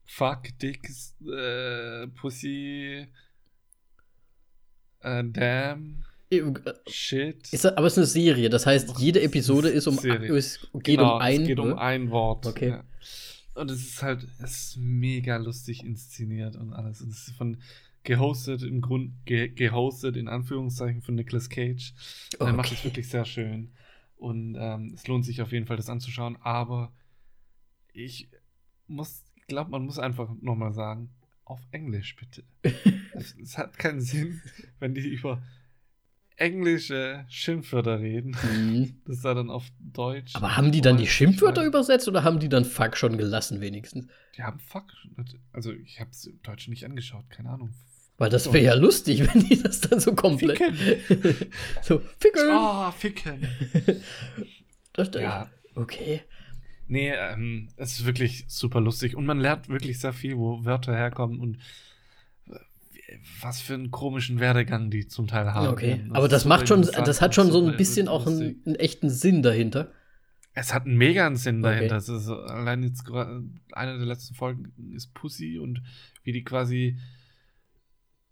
Fuck, Dick, äh, Pussy, Äh, damn. Äh, Shit. Ist, aber es ist eine Serie, das heißt, jede Episode ist um, es geht genau, um ein. es geht um ne? ein Wort. Okay. Ja. Und es ist halt, es ist mega lustig inszeniert und alles. Und es ist von gehostet im Grund, ge, gehostet in Anführungszeichen von Nicolas Cage. Und er macht es Okay. wirklich sehr schön. Und ähm, es lohnt sich auf jeden Fall, das anzuschauen. Aber ich muss, glaube, man muss einfach nochmal sagen, auf Englisch bitte. es, hat keinen Sinn, wenn die über englische Schimpfwörter reden. Mhm. Das ist ja dann auf Deutsch. Aber haben die dann die Schimpfwörter meine, übersetzt oder haben die dann Fuck schon gelassen wenigstens? Die haben Fuck. Also ich habe es im Deutschen nicht angeschaut, keine Ahnung. Weil das wäre ja lustig, wenn die das dann so komplett. Ficken. so, Ficken. Ah, ficken. Das, Ja. Okay. Nee, ähm, es ist wirklich super lustig und man lernt wirklich sehr viel, wo Wörter herkommen und äh, was für einen komischen Werdegang die zum Teil haben. Okay. Das Aber das macht schon, das hat schon so ein bisschen auch einen, einen echten Sinn dahinter. Es hat einen mega Sinn Okay. dahinter. Es ist allein jetzt eine der letzten Folgen ist Pussy und wie die quasi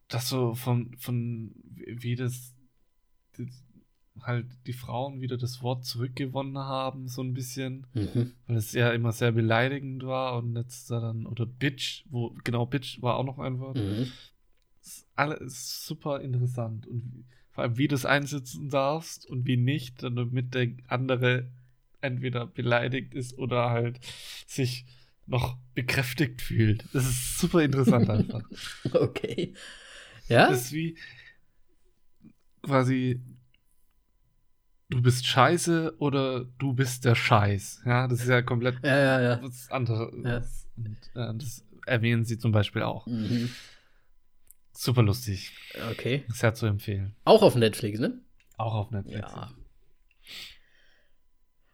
das so von, von wie das, das halt die Frauen wieder das Wort zurückgewonnen haben, so ein bisschen, Mhm. weil es ja immer sehr beleidigend war und jetzt da dann, oder Bitch, wo, genau, Bitch war auch noch ein Wort. Mhm. Ist alles super interessant und vor allem, wie du es einsetzen darfst und wie nicht, damit der andere entweder beleidigt ist oder halt sich noch bekräftigt fühlt. Das ist super interessant einfach. Okay. Ja? Das ist wie quasi du bist scheiße oder du bist der Scheiß. Ja, das ist ja komplett ja, ja, ja. was anderes. Ja. Und, äh, das erwähnen sie zum Beispiel auch. Mhm. Super lustig. Okay. Sehr zu empfehlen. Auch auf Netflix, ne? Auch auf Netflix. Ja.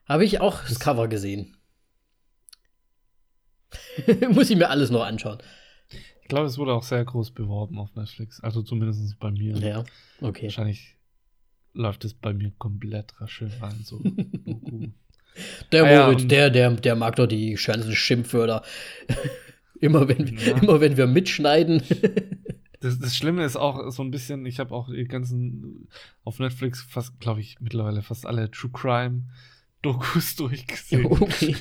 Habe ich auch das Das- Cover gesehen. Muss ich mir alles noch anschauen. Ich glaube, es wurde auch sehr groß beworben auf Netflix. Also zumindest bei mir. Ja, okay. Wahrscheinlich läuft es bei mir komplett rasch rein. So. Der Ah ja, Moritz, und- der, der, der mag doch die ganzen Schimpfwörter. immer, wenn, Ja. immer wenn wir mitschneiden. Das, das Schlimme ist auch so ein bisschen, ich habe auch die ganzen auf Netflix fast, glaube ich, mittlerweile fast alle True Crime Dokus durchgesehen. okay.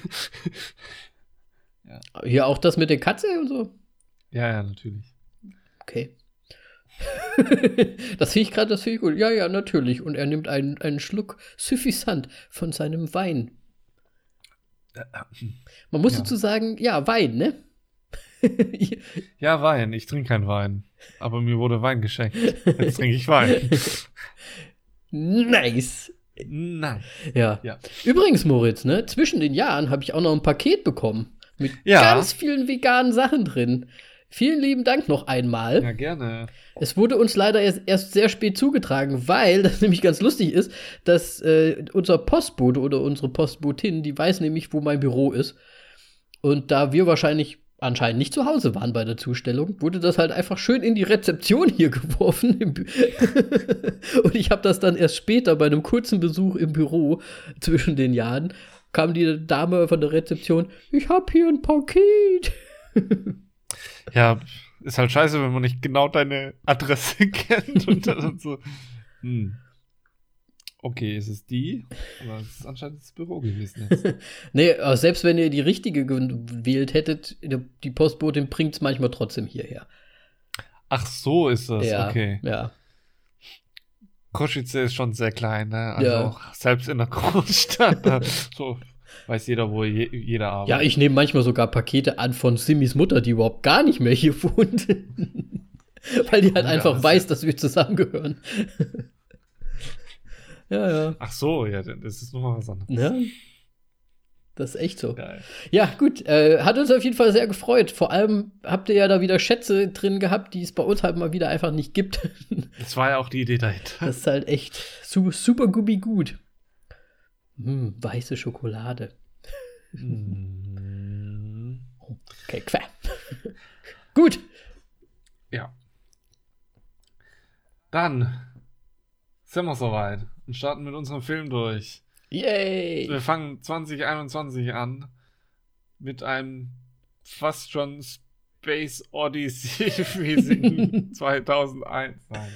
Ja. Hier auch das mit der Katze und so. Ja, ja, natürlich. Okay. das finde ich gerade, das finde ich gut. Ja, ja, natürlich. Und er nimmt einen, einen Schluck suffisant von seinem Wein. Man muss Ja. dazu sagen, ja, Wein, ne? Ja, Wein. Ich trinke keinen Wein. Aber mir wurde Wein geschenkt. Jetzt trinke ich Wein. nice. Nein. Ja. Ja. Übrigens, Moritz, ne, zwischen den Jahren habe ich auch noch ein Paket bekommen. Mit Ja. ganz vielen veganen Sachen drin. Vielen lieben Dank noch einmal. Ja, gerne. Es wurde uns leider erst, erst sehr spät zugetragen, weil das nämlich ganz lustig ist, dass äh, unser Postbote oder unsere Postbotin, die weiß nämlich, wo mein Büro ist. Und da wir wahrscheinlich anscheinend nicht zu Hause waren bei der Zustellung, wurde das halt einfach schön in die Rezeption hier geworfen. Und ich habe das dann erst später bei einem kurzen Besuch im Büro zwischen den Jahren, kam die Dame von der Rezeption, ich habe hier ein Paket. Ja, ist halt scheiße, wenn man nicht genau deine Adresse kennt und dann so. Hm. Okay, ist es die? Aber es ist anscheinend das Büro gewesen jetzt. Nee, aber selbst wenn ihr die richtige gewählt hättet, die- Postbotin bringt es manchmal trotzdem hierher. Ach, so ist das. ja, Okay. ja. Koschice ist schon sehr klein, ne? Also Ja. auch selbst in der Großstadt. so weiß jeder, wo je, jeder arbeitet. Ja, ich nehme manchmal sogar Pakete an von Simmys Mutter, die überhaupt gar nicht mehr hier wohnt. Weil die halt Ja, einfach das- weiß, dass wir zusammengehören. ja, ja. Ach so, ja, das ist nochmal was anderes. Ja. Das ist echt so. Geil. Ja, gut. Äh, hat uns auf jeden Fall sehr gefreut. Vor allem habt ihr ja da wieder Schätze drin gehabt, die es bei uns halt mal wieder einfach nicht gibt. Das war ja auch die Idee dahinter. Das ist halt echt su super gubi gut. Hm, weiße Schokolade. Hm. Okay, quer. gut. Ja. Dann sind wir soweit und starten mit unserem Film durch. Yay. Wir fangen 2021 an mit einem fast schon Space Odyssey-mäßigen 2001. Nein,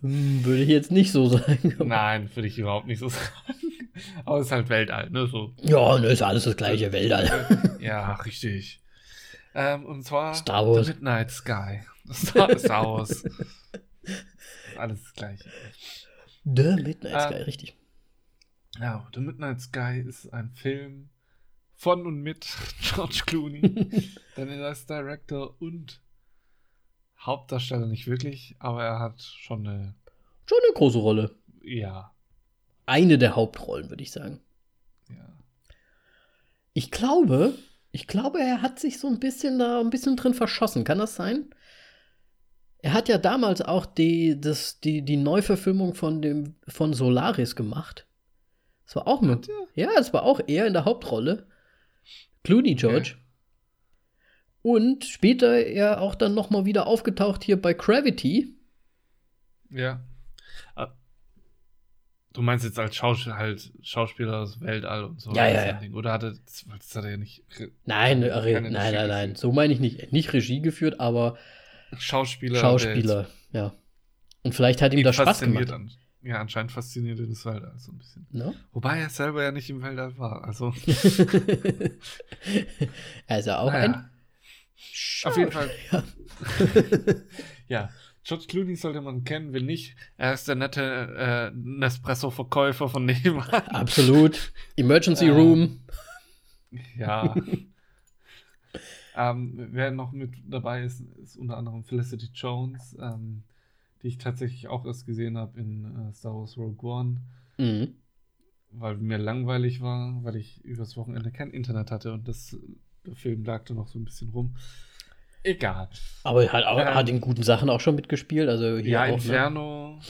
Hm, würde ich jetzt nicht so sagen. Nein, würde ich überhaupt nicht so sagen. Aber es ist halt Weltall, ne? So. Ja, ne, ist alles das gleiche Weltall. Ja, richtig. Ähm, und zwar Star Wars. The Midnight Sky. Star, Star Wars. Alles das gleiche. The Midnight. Sky, richtig. Ja, The Midnight Sky ist ein Film von und mit George Clooney. Denn er ist Director und Hauptdarsteller nicht wirklich, aber er hat schon eine, Schon eine große Rolle. ja, Eine der Hauptrollen, würde ich sagen. ja. Ich glaube, ich glaube, er hat sich so ein bisschen da ein bisschen drin verschossen. Kann das sein? Er hat ja damals auch die, das, die, die Neuverfilmung von, dem, von Solaris gemacht. Das war auch mit. Ja, das war auch er in der Hauptrolle. Clooney George. Und später er auch dann noch mal wieder aufgetaucht hier bei Gravity. Ja. Du meinst jetzt als Schaus halt Schauspieler aus Weltall und so. Ja, ja, ja. Ding. Oder hat er, das, das hat er ja nicht. Nein, Regie nein, nein, nein. geführt. So meine ich nicht. Nicht Regie geführt, aber Schauspieler. Schauspieler, ja. Und vielleicht hat ihm das Spaß gemacht. An, ja, anscheinend fasziniert ihn das Weltall so ein bisschen. Ne? Wobei er selber ja nicht im Weltall war. Also, er ist ja auch naja. ein. Auf jeden Fall. Ja. Ja, George Clooney sollte man kennen, will nicht. Er ist der nette äh, Nespresso-Verkäufer von nebenan. Absolut. Emergency Ähm, Room. Ja. ähm, wer noch mit dabei ist, ist unter anderem Felicity Jones, ähm, die ich tatsächlich auch erst gesehen habe in äh, Star Wars Rogue One, Mhm. weil mir langweilig war, weil ich übers Wochenende kein Internet hatte und das, der Film lag da noch so ein bisschen rum. Egal. Aber er hat, auch, Ähm, hat in guten Sachen auch schon mitgespielt. Also hier Ja, auch, ne? Inferno.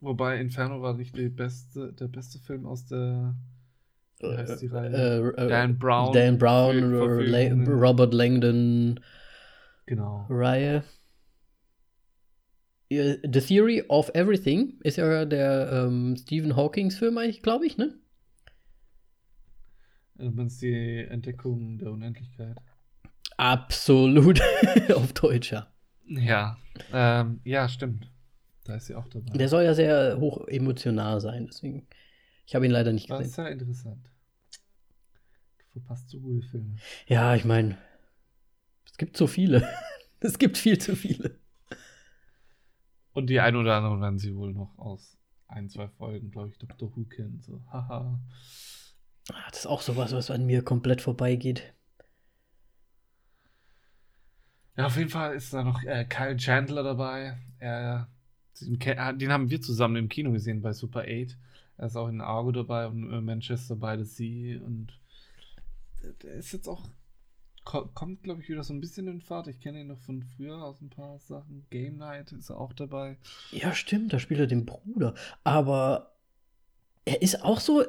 Wobei Inferno war nicht beste, der beste Film aus der wie heißt die Äh, Reihe? äh, Dan Brown. Dan Brown, La. Robert Langdon Genau. Reihe. The Theory of Everything ist ja der ähm, Stephen Hawkings Film eigentlich, glaube ich, ne? Du meinst die Entdeckung der Unendlichkeit. Absolut. Auf Deutsch, ja. Ja. Ähm, ja, stimmt. Da ist sie auch dabei. Der soll ja sehr hoch emotional sein, deswegen. Ich habe ihn leider nicht das ist gesehen. sehr interessant. Du verpasst so gute Filme. Ja, ich meine, es gibt so viele. es gibt viel zu viele. Und die ein oder anderen werden sie wohl noch aus ein, zwei Folgen, glaube ich, Doctor Who kennen. So, haha. Ah, Das ist auch sowas, was an mir komplett vorbeigeht. Ja, auf jeden Fall ist da noch äh, Kyle Chandler dabei. Er, den, ah, den haben wir zusammen im Kino gesehen bei Super 8. Er ist auch in Argo dabei und äh, Manchester by the Sea. Und der, ist jetzt auch, ko kommt, glaube ich, wieder so ein bisschen in Fahrt. Ich kenne ihn noch von früher aus ein paar Sachen. Game Night ist er auch dabei. Ja, stimmt, da spielt er den Bruder. Aber er ist auch so,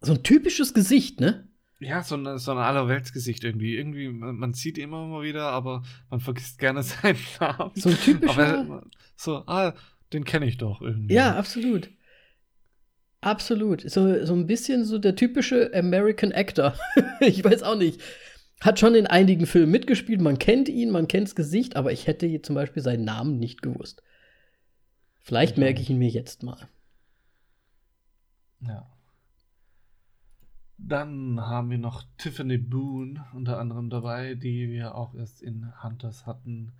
so ein typisches Gesicht, ne? Ja, so ein, so ein Allerweltsgesicht irgendwie. Irgendwie, man, man sieht ihn immer mal wieder, aber man vergisst gerne seinen Namen. So ein typischer- Aber er- so, ah, den kenne ich doch irgendwie. Ja, absolut. Absolut. So, so ein bisschen so der typische American Actor. ich weiß auch nicht. Hat schon in einigen Filmen mitgespielt, man kennt ihn, man kennt das Gesicht, aber ich hätte hier zum Beispiel seinen Namen nicht gewusst. Vielleicht merke ich ihn mir jetzt mal. Ja. Dann haben wir noch Tiffany Boone unter anderem dabei, die wir auch erst in Hunters hatten.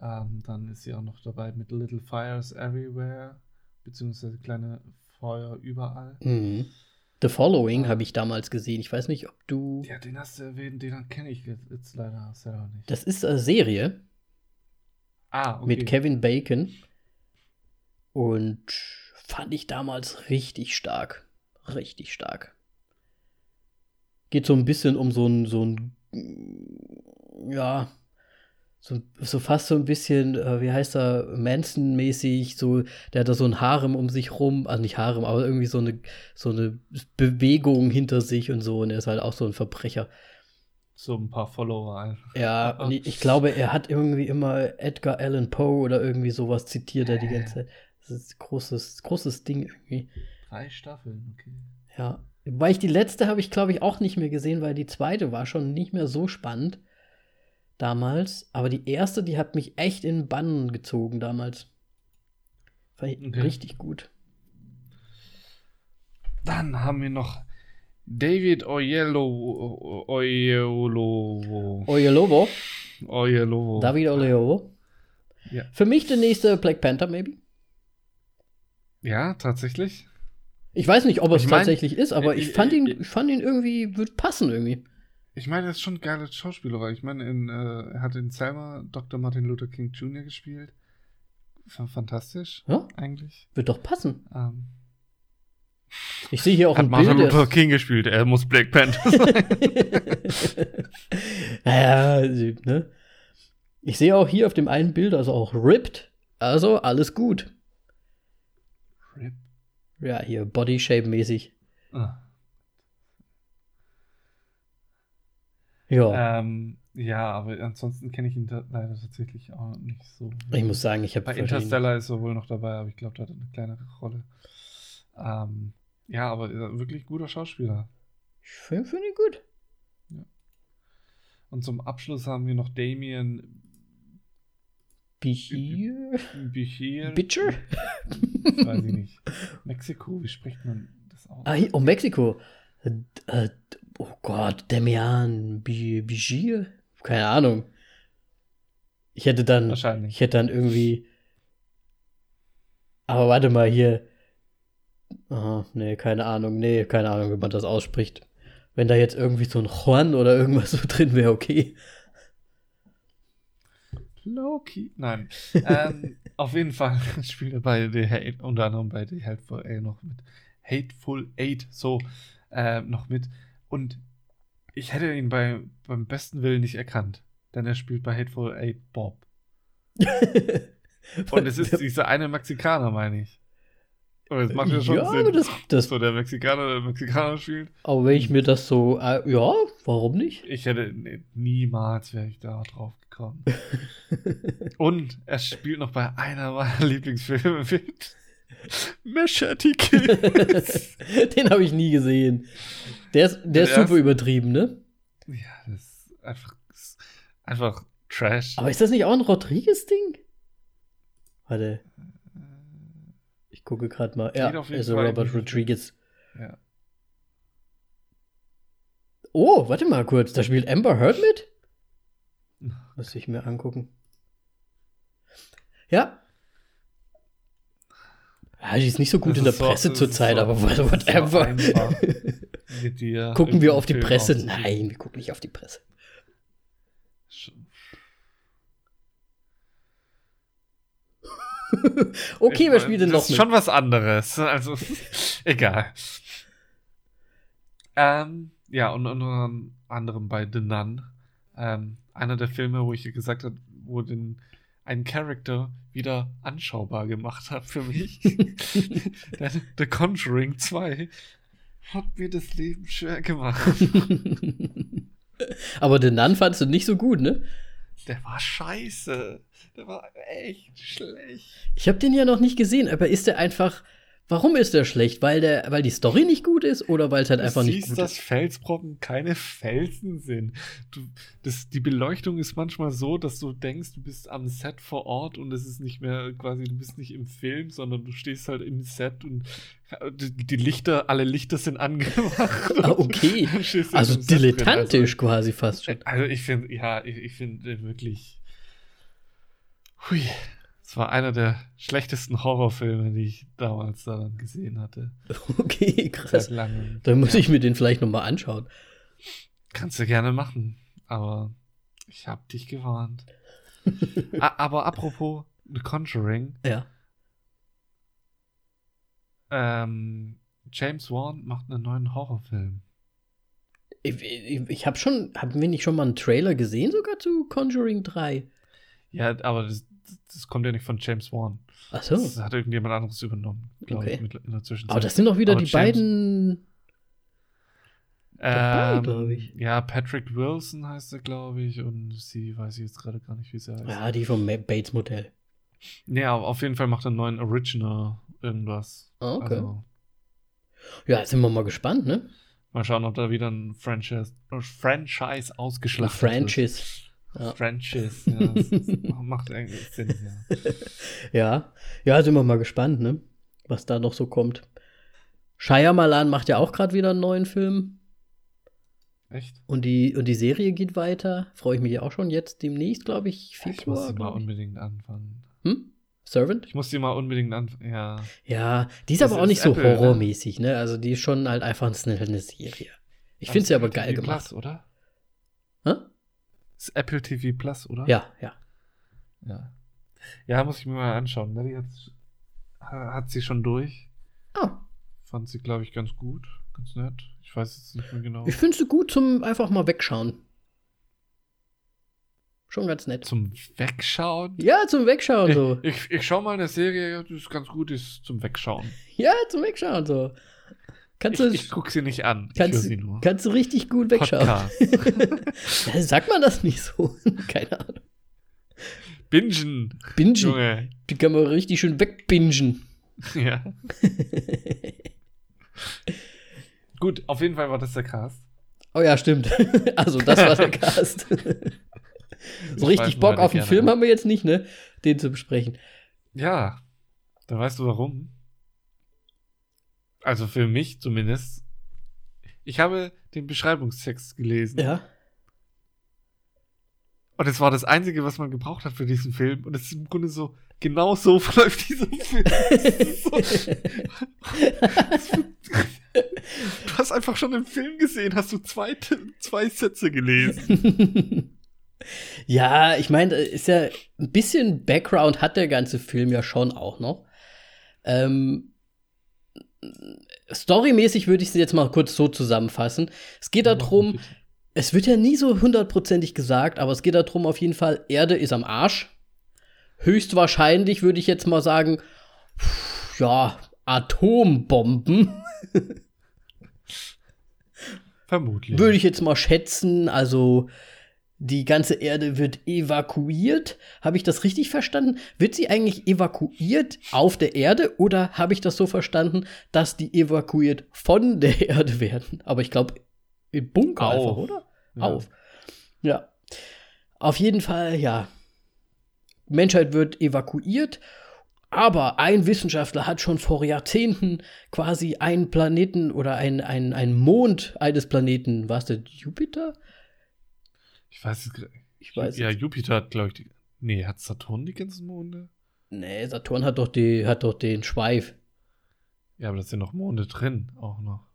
Ähm, dann ist sie auch noch dabei mit Little Fires Everywhere, beziehungsweise kleine Feuer überall. Mhm. The Following habe ich damals gesehen. Ich weiß nicht, ob du. Ja, den hast du erwähnt, den kenne ich jetzt, jetzt leider selber nicht. Das ist eine Serie ah, okay. mit Kevin Bacon. Und fand ich damals richtig stark. Richtig stark. Geht so ein bisschen um so ein, so ein, ja, so, so fast so ein bisschen, äh, wie heißt er, Manson-mäßig, so, der hat da so ein Harem um sich rum, also nicht Harem, aber irgendwie so eine, so eine Bewegung hinter sich und so, und er ist halt auch so ein Verbrecher. So ein paar Follower einfach. Ja, ich glaube, er hat irgendwie immer Edgar Allan Poe oder irgendwie sowas zitiert er die ganze Zeit. Das ist ein großes, großes Ding irgendwie. Drei Staffeln, okay. Ja. Wobei ich die letzte habe ich, glaube ich, auch nicht mehr gesehen, weil die zweite war schon nicht mehr so spannend damals. Aber die erste, die hat mich echt in Bann gezogen damals. Fand ich Okay. richtig gut. Dann haben wir noch David Oyelowo. Oyelowo. Oyelowo, Oyelowo. David Oyelowo. Ja. Für mich der nächste Black Panther, maybe. Ja, tatsächlich. Ich weiß nicht, ob es Ich mein, tatsächlich ist, aber äh, ich fand ihn, äh, ich fand ihn irgendwie, wird passen irgendwie. Ich meine, er ist schon ein geiler Schauspieler, weil ich meine, in, äh, er hat in Selma Dr. Martin Luther King Jr. gespielt. Fantastisch, Ja, eigentlich. wird doch passen. Ähm, Ich sehe hier auch hat ein Martin Bild. Luther King gespielt, er muss Black Panther sein. naja, ne? Ich sehe auch hier auf dem einen Bild, also auch ripped. Also alles gut. Ja, hier Body Shape mäßig. Ah. Ja. Ähm, ja, aber ansonsten kenne ich ihn da leider tatsächlich auch nicht so. ich muss sagen, ich habe Bei Interstellar ist er wohl noch dabei, aber ich glaube, da hat er eine kleinere Rolle. Ähm, ja, aber äh, wirklich guter Schauspieler. Ich finde find ihn gut. Und zum Abschluss haben wir noch Damien Bichir? Bichir. Bitcher? Weiß ich nicht. Mexiko, wie spricht man das aus? Ah, oh, Mexiko. Äh, oh Gott, Demian Bi- Bichir? Keine Ahnung. Ich hätte dann, Wahrscheinlich. ich hätte dann irgendwie. Aber warte mal hier. Aha, nee, keine Ahnung. Nee, keine Ahnung, wie man das ausspricht. Wenn da jetzt irgendwie so ein Juan oder irgendwas so drin wäre, okay. Loki. Nein. ähm, auf jeden Fall spielt er bei The Hate, unter anderem bei The Hateful Eight noch mit. Hateful Eight, so, äh, noch mit. Und ich hätte ihn bei, beim besten Willen nicht erkannt. Denn er spielt bei Hateful Eight Bob. Und es ist dieser eine Mexikaner, meine ich. Aber das macht ja schon ja, Sinn. das, das, so der Mexikaner, der Mexikaner spielt. aber wenn ich mir das so, äh, ja, warum nicht? Ich hätte nee, niemals wäre ich da drauf gekommen. Und er spielt noch bei einer meiner Lieblingsfilme mit. Machete Kills. Den habe ich nie gesehen. Der ist, der ist Der super ist- übertrieben, ne? ja, das ist einfach, das ist einfach Trash. Aber ist das nicht auch ein Rodriguez-Ding? Warte. Ich gucke gerade mal. Ja, also Fall Robert Rodriguez. Ja. Oh, warte mal kurz. Da spielt Amber Heard mit? Muss ich mir angucken. Ja. Ja, die ist nicht so gut Das in der so- Presse zurzeit, so- aber so whatever. dir gucken wir auf die Presse? Nein, wir gucken nicht auf die Presse. Okay, Ich wer mein, spielt denn das noch ist schon was anderes. Also, egal. Ähm, ja, und unter anderem bei The Nun. Ähm, einer der Filme, wo ich gesagt habe, wo den einen Charakter wieder anschaubar gemacht hat für mich. The Conjuring 2 hat mir das Leben schwer gemacht. aber den Nun fandst du nicht so gut, ne? Der war scheiße. Der war echt schlecht. Ich habe den ja noch nicht gesehen, aber ist der einfach. Warum ist der schlecht? Weil, der, weil die Story nicht gut ist oder weil es halt Du einfach nicht siehst, gut dass ist? Felsbrocken keine Felsen sind. Du, das, die Beleuchtung ist manchmal so, dass du denkst, du bist am Set vor Ort und es ist nicht mehr quasi, du bist nicht im Film, sondern du stehst halt im Set und die, Lichter, alle Lichter sind angemacht. Ah, okay. Also drin. dilettantisch quasi fast schon. Also, also ich finde, ja, ich, ich finde wirklich. Hui. Es war einer der schlechtesten Horrorfilme, die ich damals dann gesehen hatte. Okay, krass. Dann muss Ja. ich mir den vielleicht noch mal anschauen. Kannst du gerne machen, aber ich hab dich gewarnt. Aber apropos The Conjuring, Ja. Ähm, James Wan macht einen neuen Horrorfilm. Ich, ich, ich habe schon, haben wir nicht schon mal einen Trailer gesehen, sogar zu Conjuring 3? Ja, aber das, das kommt ja nicht von James Wan. Ach so. Das hat irgendjemand anderes übernommen, glaube Okay. ich, in der Zwischenzeit. Aber das sind doch wieder Aber die James- beiden. ähm, glaub ich. Ja, Patrick Wilson heißt er, glaube ich, und sie weiß ich jetzt gerade gar nicht, wie sie heißt. Ja, die vom Bates Motel. Ja, auf jeden Fall macht er einen neuen Original irgendwas. Ah, okay. Also, Ja, sind wir mal gespannt, ne? mal schauen, ob da wieder ein Franchise, Franchise ausgeschlachtet wird. Franchise. Ja. Franchise, ja. Das macht eigentlich Sinn, ja. ja. Ja, sind wir mal gespannt, ne? Was da noch so kommt. Shyamalan macht ja auch gerade wieder einen neuen Film. Echt? Und die, und die Serie geht weiter. Freue ich mich auch schon jetzt demnächst, glaube ich, Februar. Ich muss mal unbedingt anfangen. Hm? Servant? Ich muss die mal unbedingt anfangen, ja. Ja, die ist das aber auch nicht so Apple, ne? horrormäßig, ne? Also die ist schon halt einfach eine, Serie. Ich finde sie aber geil TV gemacht. Plus, oder? Hä? Das ist Apple TV Plus, oder? Ja, ja. Ja. Ja, muss ich mir mal anschauen. Nelly hat, hat sie schon durch. Oh. Fand sie, glaube ich, ganz gut. Ganz nett. Ich weiß jetzt nicht mehr genau. Ich finde sie gut zum einfach mal wegschauen. Schon ganz nett. Zum Wegschauen? Ja, zum Wegschauen ich, so. Ich, ich schaue mal eine Serie, die ist ganz gut ist zum Wegschauen. Ja, zum Wegschauen so. Kannst ich, du, ich gucke sie nicht an. Kannst, sie nur. kannst du richtig gut wegschauen. Sagt man das nicht so? Keine Ahnung. Bingen. Bingen. Junge. Die kann man richtig schön wegbingen. Ja. Gut, auf jeden Fall war das der Cast. Oh ja, stimmt. Also, das war der Cast. So richtig Bock auf den Film haben wir jetzt nicht, ne? Den zu besprechen. Ja, da weißt du warum. Also für mich zumindest. Ich habe den Beschreibungstext gelesen. Ja. Und es war das Einzige, was man gebraucht hat für diesen Film. Und es ist im Grunde so, genau so verläuft dieser Film. du hast einfach schon den Film gesehen, hast du zwei, zwei Sätze gelesen. Ja, ich meine, ist ja ein bisschen Background hat der ganze Film ja schon auch noch. Ähm, storymäßig würde ich sie jetzt mal kurz so zusammenfassen. Es geht darum, es wird ja nie so hundertprozentig gesagt, aber es geht darum auf jeden Fall, Erde ist am Arsch. Höchstwahrscheinlich würde ich jetzt mal sagen, ja, Atombomben. Vermutlich. Würde ich jetzt mal schätzen, also die ganze Erde wird evakuiert. Habe ich das richtig verstanden? Wird sie eigentlich evakuiert auf der Erde oder habe ich das so verstanden, dass die evakuiert von der Erde werden? Aber ich glaube, im Bunker auf. einfach, oder? Ja. Auf. Ja. Auf jeden Fall, ja. Menschheit wird evakuiert, aber ein Wissenschaftler hat schon vor Jahrzehnten quasi einen Planeten oder einen ein Mond eines Planeten, war es der Jupiter? Ich weiß es ich weiß Ja, Jupiter hat, glaube ich, die, nee, hat Saturn die ganzen Monde? Nee, Saturn hat doch, die, hat doch den Schweif. Ja, aber da sind noch Monde drin, auch noch.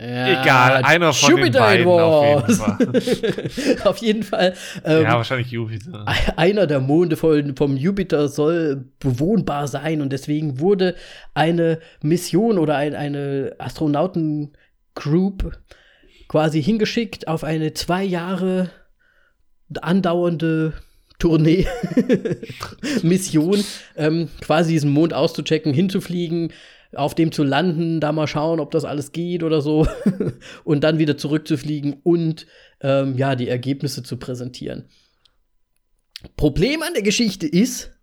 Ja, Egal, einer von Jupiter den beiden auf jeden Fall. auf jeden Fall. Ähm, ja, wahrscheinlich Jupiter. Einer der Monde vom Jupiter soll bewohnbar sein und deswegen wurde eine Mission oder ein, eine Astronauten-Group quasi hingeschickt auf eine zwei Jahre andauernde Tournee, Mission, ähm, quasi diesen Mond auszuchecken, hinzufliegen, auf dem zu landen, da mal schauen, ob das alles geht oder so, und dann wieder zurückzufliegen und ähm, ja, die Ergebnisse zu präsentieren. Problem an der Geschichte ist,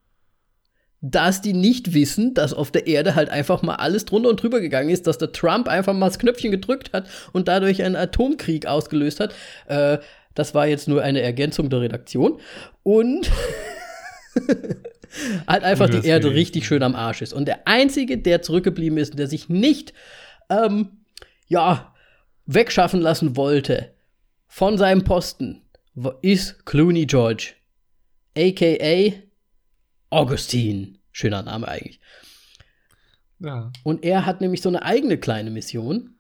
dass die nicht wissen, dass auf der Erde halt einfach mal alles drunter und drüber gegangen ist, dass der Trump einfach mal das Knöpfchen gedrückt hat und dadurch einen Atomkrieg ausgelöst hat. Äh, das war jetzt nur eine Ergänzung der Redaktion. Und halt einfach die Erde richtig schön am Arsch ist. Und der Einzige, der zurückgeblieben ist, der sich nicht, ähm, ja, wegschaffen lassen wollte von seinem Posten, ist Clooney George. AKA Augustin. Schöner Name eigentlich. Ja. Und er hat nämlich so eine eigene kleine Mission,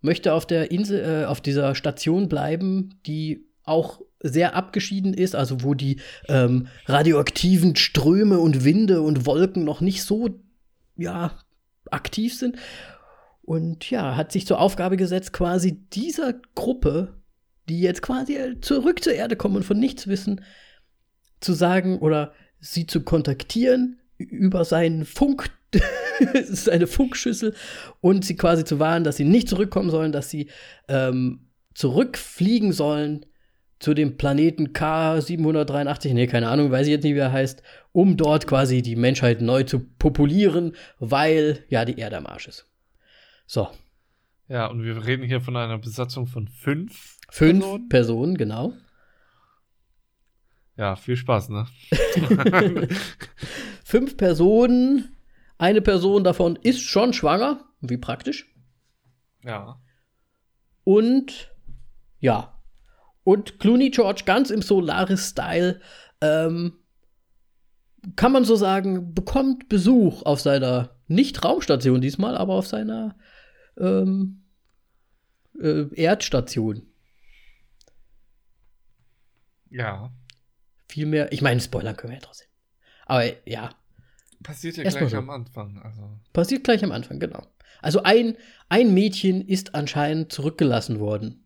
möchte auf der Insel, äh, auf dieser Station bleiben, die auch sehr abgeschieden ist, also wo die ähm, radioaktiven Ströme und Winde und Wolken noch nicht so, ja, aktiv sind. Und ja, hat sich zur Aufgabe gesetzt, quasi dieser Gruppe, die jetzt quasi zurück zur Erde kommen und von nichts wissen, zu sagen oder sie zu kontaktieren über seinen Funk, seine Funkschüssel und sie quasi zu warnen, dass sie nicht zurückkommen sollen, dass sie ähm, zurückfliegen sollen zu dem Planeten K783, nee, keine Ahnung, weiß ich jetzt nicht, wie er heißt, um dort quasi die Menschheit neu zu populieren, weil ja die Erde am Arsch ist. So. Ja, und wir reden hier von einer Besatzung von fünf. Fünf Personen, Personen genau. Ja, viel Spaß, ne? Fünf Personen, eine Person davon ist schon schwanger, wie praktisch. Ja. Und ja. Und Clooney George ganz im Solaris-Style, ähm, kann man so sagen, bekommt Besuch auf seiner nicht Raumstation diesmal, aber auf seiner ähm, äh, Erdstation. Ja. Viel mehr, ich meine, Spoilern können wir ja trotzdem. Aber ja. Passiert ja Erst gleich so. am Anfang. Also. Passiert gleich am Anfang, genau. Also ein, ein Mädchen ist anscheinend zurückgelassen worden.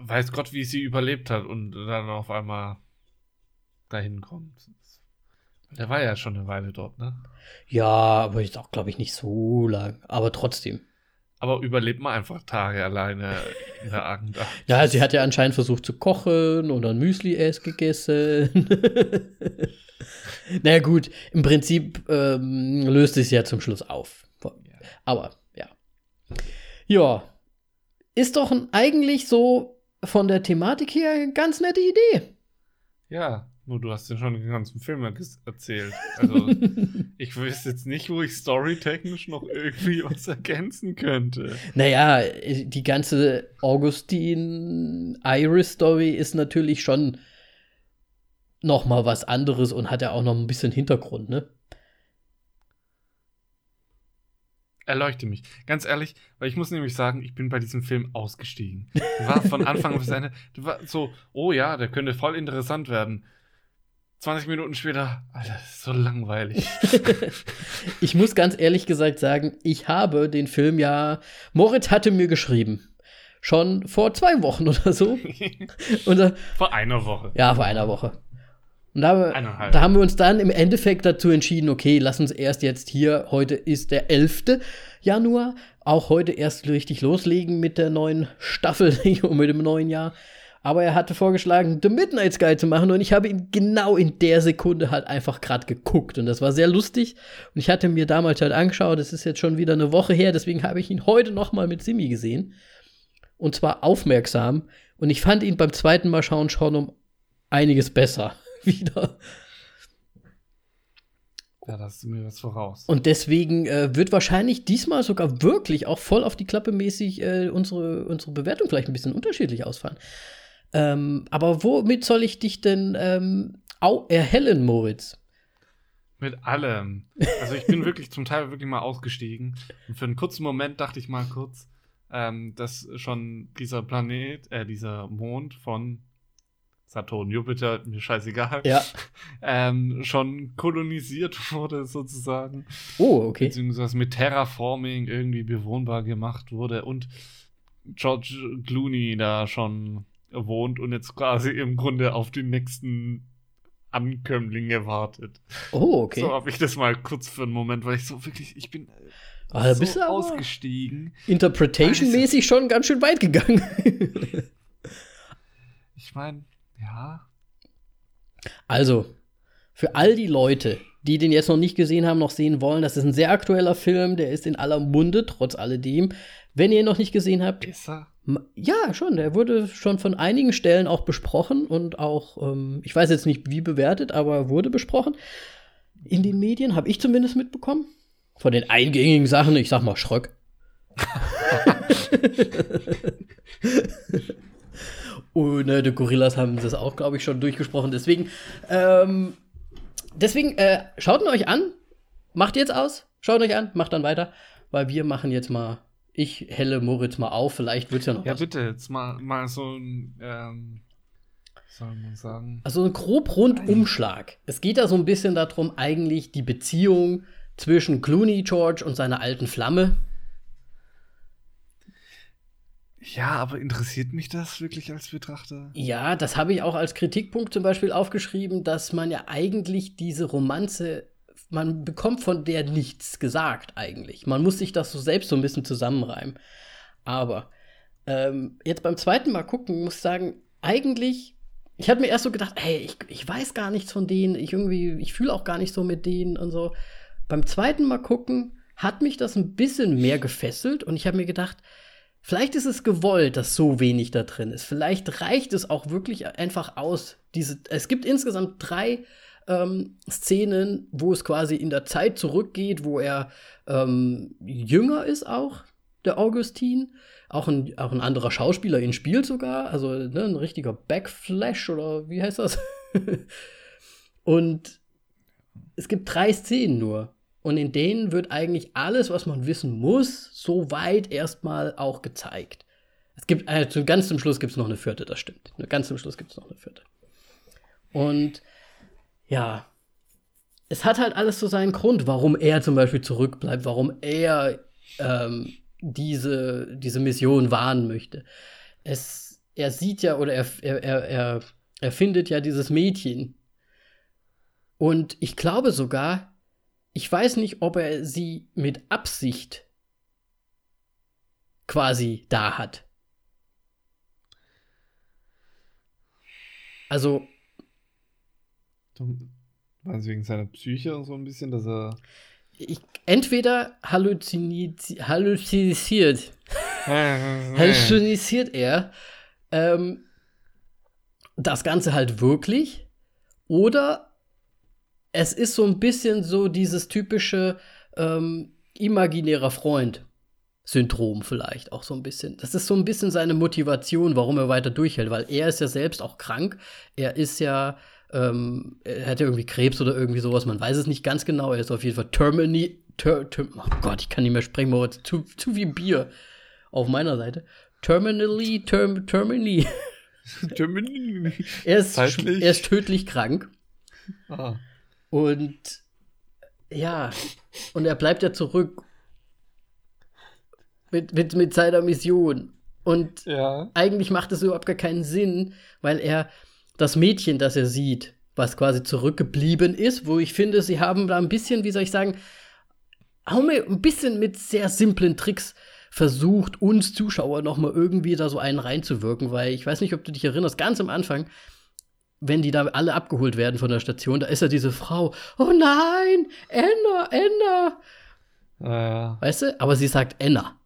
Weiß Gott, wie sie überlebt hat und dann auf einmal dahin kommt. Der war ja schon eine Weile dort, ne? Ja, aber jetzt auch, glaube ich, nicht so lang. Aber trotzdem. Aber überlebt man einfach Tage alleine in der Antarktis. Ja, sie hat ja anscheinend versucht zu kochen oder ein Müsli erst gegessen. naja, gut, im Prinzip ähm, löst es ja zum Schluss auf. Aber ja. Ja. Ist doch eigentlich so von der Thematik her eine ganz nette Idee. Ja, nur du hast ja schon den ganzen Film erzählt. Also, ich wüsste jetzt nicht, wo ich storytechnisch noch irgendwie was ergänzen könnte. Naja, die ganze Augustin-Iris-Story ist natürlich schon noch mal was anderes und hat ja auch noch ein bisschen Hintergrund, ne? Erleuchte mich. Ganz ehrlich, weil ich muss nämlich sagen, ich bin bei diesem Film ausgestiegen. Du war von Anfang bis Ende, du war so, oh ja, der könnte voll interessant werden. 20 Minuten später, Alter, das ist so langweilig. ich muss ganz ehrlich gesagt sagen, ich habe den Film ja. Moritz hatte mir geschrieben. Schon vor zwei Wochen oder so. Und, äh, Vor einer Woche. ja, vor einer Woche. Und da, da haben wir uns dann im Endeffekt dazu entschieden, okay, lass uns erst jetzt hier, heute ist der 11. Januar, auch heute erst richtig loslegen mit der neuen Staffel und mit dem neuen Jahr. Aber er hatte vorgeschlagen, The Midnight Sky zu machen und ich habe ihn genau in der Sekunde halt einfach gerade geguckt und das war sehr lustig und ich hatte mir damals halt angeschaut, das ist jetzt schon wieder eine Woche her, deswegen habe ich ihn heute noch mal mit Simi gesehen und zwar aufmerksam und ich fand ihn beim zweiten Mal schauen schon um einiges besser wieder. Ja, da hast du mir was voraus. Und deswegen äh, wird wahrscheinlich diesmal sogar wirklich auch voll auf die Klappe mäßig äh, unsere, unsere Bewertung vielleicht ein bisschen unterschiedlich ausfallen. Ähm, aber womit soll ich dich denn ähm, erhellen, Moritz? Mit allem. Also ich bin wirklich zum Teil wirklich mal ausgestiegen. Und für einen kurzen Moment dachte ich mal kurz, ähm, dass schon dieser Planet, äh, dieser Mond von Saturn, Jupiter, mir scheißegal, Ja. ähm, schon kolonisiert wurde sozusagen. Oh, okay. Beziehungsweise mit Terraforming irgendwie bewohnbar gemacht wurde und George Clooney da schon wohnt und jetzt quasi im Grunde auf die nächsten Ankömmlinge wartet. Oh, okay. So habe ich das mal kurz für einen Moment, weil ich so wirklich, ich bin äh, Ah, so bist du aber ausgestiegen. interpretation-mäßig schon ganz schön weit gegangen. Ich meine, ja, Also, für all die Leute, die den jetzt noch nicht gesehen haben, noch sehen wollen, das ist ein sehr aktueller Film, der ist in aller Munde, trotz alledem. Wenn ihr ihn noch nicht gesehen habt, ist er. Ja, schon. Der wurde schon von einigen Stellen auch besprochen und auch, ähm, ich weiß jetzt nicht wie bewertet, aber wurde besprochen. In den Medien habe ich zumindest mitbekommen. Von den eingängigen Sachen, ich sag mal Schröck. und äh, die Gorillas haben das auch, glaube ich, schon durchgesprochen. Deswegen, ähm, deswegen, äh, schaut ihn euch an. Macht jetzt aus. Schaut euch an, macht dann weiter. Weil wir machen jetzt mal, ich helle Moritz mal auf. Vielleicht wird's ja noch Ja, was. bitte, jetzt mal, mal so ein, ähm, soll man sagen? Also ein grob Rundumschlag. Es geht da so ein bisschen darum, eigentlich die Beziehung zwischen Clooney George und seiner alten Flamme. Ja, aber interessiert mich das wirklich als Betrachter? Ja, das habe ich auch als Kritikpunkt zum Beispiel aufgeschrieben, dass man ja eigentlich diese Romanze, man bekommt von der nichts gesagt eigentlich. Man muss sich das so selbst so ein bisschen zusammenreimen. Aber ähm, jetzt beim zweiten Mal gucken, muss ich sagen, eigentlich, ich hatte mir erst so gedacht, ey, ich, ich weiß gar nichts von denen, ich irgendwie, ich fühle auch gar nicht so mit denen und so. Beim zweiten Mal gucken hat mich das ein bisschen mehr gefesselt und ich habe mir gedacht, Vielleicht ist es gewollt, dass so wenig da drin ist. Vielleicht reicht es auch wirklich einfach aus. Diese, es gibt insgesamt drei ähm, Szenen, wo es quasi in der Zeit zurückgeht, wo er ähm, jünger ist auch, der Augustin. Auch ein, auch ein anderer Schauspieler ihn spielt sogar. Also ne, ein richtiger Backflash oder wie heißt das? Und es gibt drei Szenen nur. Und in denen wird eigentlich alles, was man wissen muss, soweit erstmal auch gezeigt. Es gibt, also ganz zum Schluss gibt es noch eine vierte, das stimmt. Ganz zum Schluss gibt es noch eine vierte. Und ja, es hat halt alles so seinen Grund, warum er zum Beispiel zurückbleibt, warum er ähm, diese, diese Mission wahren möchte. Es, er sieht ja oder er, er, er, er findet ja dieses Mädchen. Und ich glaube sogar, ich weiß nicht, ob er sie mit Absicht quasi da hat. Also. Also wegen seiner Psyche so ein bisschen, dass er. Ich, entweder halluziniert, halluzinisiert, halluzinisiert er ähm, das Ganze halt wirklich, oder es ist so ein bisschen so dieses typische ähm, imaginärer Freund. Syndrom vielleicht auch so ein bisschen. Das ist so ein bisschen seine Motivation, warum er weiter durchhält, weil er ist ja selbst auch krank. Er ist ja, ähm, er hat ja irgendwie Krebs oder irgendwie sowas, man weiß es nicht ganz genau. Er ist auf jeden Fall terminally, ter, ter, oh Gott, ich kann nicht mehr sprechen, Moritz, zu, zu viel Bier auf meiner Seite. Terminally, term, terminally. terminally. er, ist, er ist tödlich krank. Ah. Und ja, und er bleibt ja zurück mit, mit, mit seiner Mission. Und ja. eigentlich macht es überhaupt gar keinen Sinn, weil er das Mädchen, das er sieht, was quasi zurückgeblieben ist, wo ich finde, sie haben da ein bisschen, wie soll ich sagen, auch ein bisschen mit sehr simplen Tricks versucht, uns Zuschauer noch mal irgendwie da so einen reinzuwirken, weil ich weiß nicht, ob du dich erinnerst, ganz am Anfang wenn die da alle abgeholt werden von der Station, da ist ja diese Frau, oh nein, Enna, Enna. Ja. Weißt du? Aber sie sagt Enna.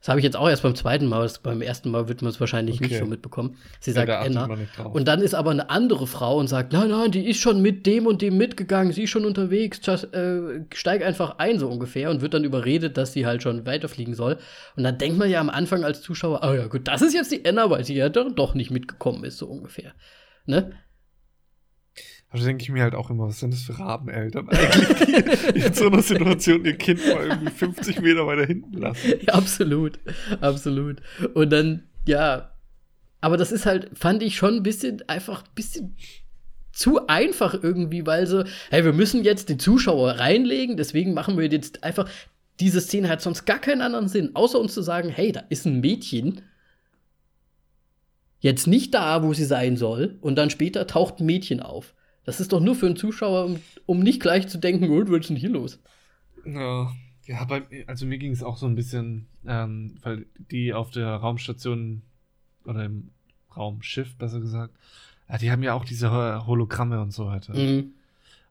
Das habe ich jetzt auch erst beim zweiten Mal, das, beim ersten Mal wird man es wahrscheinlich okay. nicht so mitbekommen. Sie sagt ja, Enna. Und dann ist aber eine andere Frau und sagt, nein, nein, die ist schon mit dem und dem mitgegangen, sie ist schon unterwegs, just, äh, steig einfach ein, so ungefähr, und wird dann überredet, dass sie halt schon weiterfliegen soll. Und dann denkt man ja am Anfang als Zuschauer, oh ja gut, das ist jetzt die Enna, weil sie ja doch nicht mitgekommen ist, so ungefähr. Ne? Also denke ich mir halt auch immer, was sind das für Rabeneltern eigentlich, die in so einer Situation ihr Kind mal irgendwie 50 Meter weiter hinten lassen. Ja, absolut, absolut. Und dann, ja, aber das ist halt, fand ich schon ein bisschen, einfach ein bisschen zu einfach irgendwie, weil so, hey, wir müssen jetzt den Zuschauer reinlegen, deswegen machen wir jetzt einfach, diese Szene hat sonst gar keinen anderen Sinn, außer uns zu sagen, hey, da ist ein Mädchen, jetzt nicht da, wo sie sein soll, und dann später taucht ein Mädchen auf. Das ist doch nur für einen Zuschauer, um, um nicht gleich zu denken, oh, was ist denn hier los? Ja, ja bei, also mir ging es auch so ein bisschen, ähm, weil die auf der Raumstation oder im Raumschiff, besser gesagt, ja, die haben ja auch diese Hologramme und so weiter. Mhm.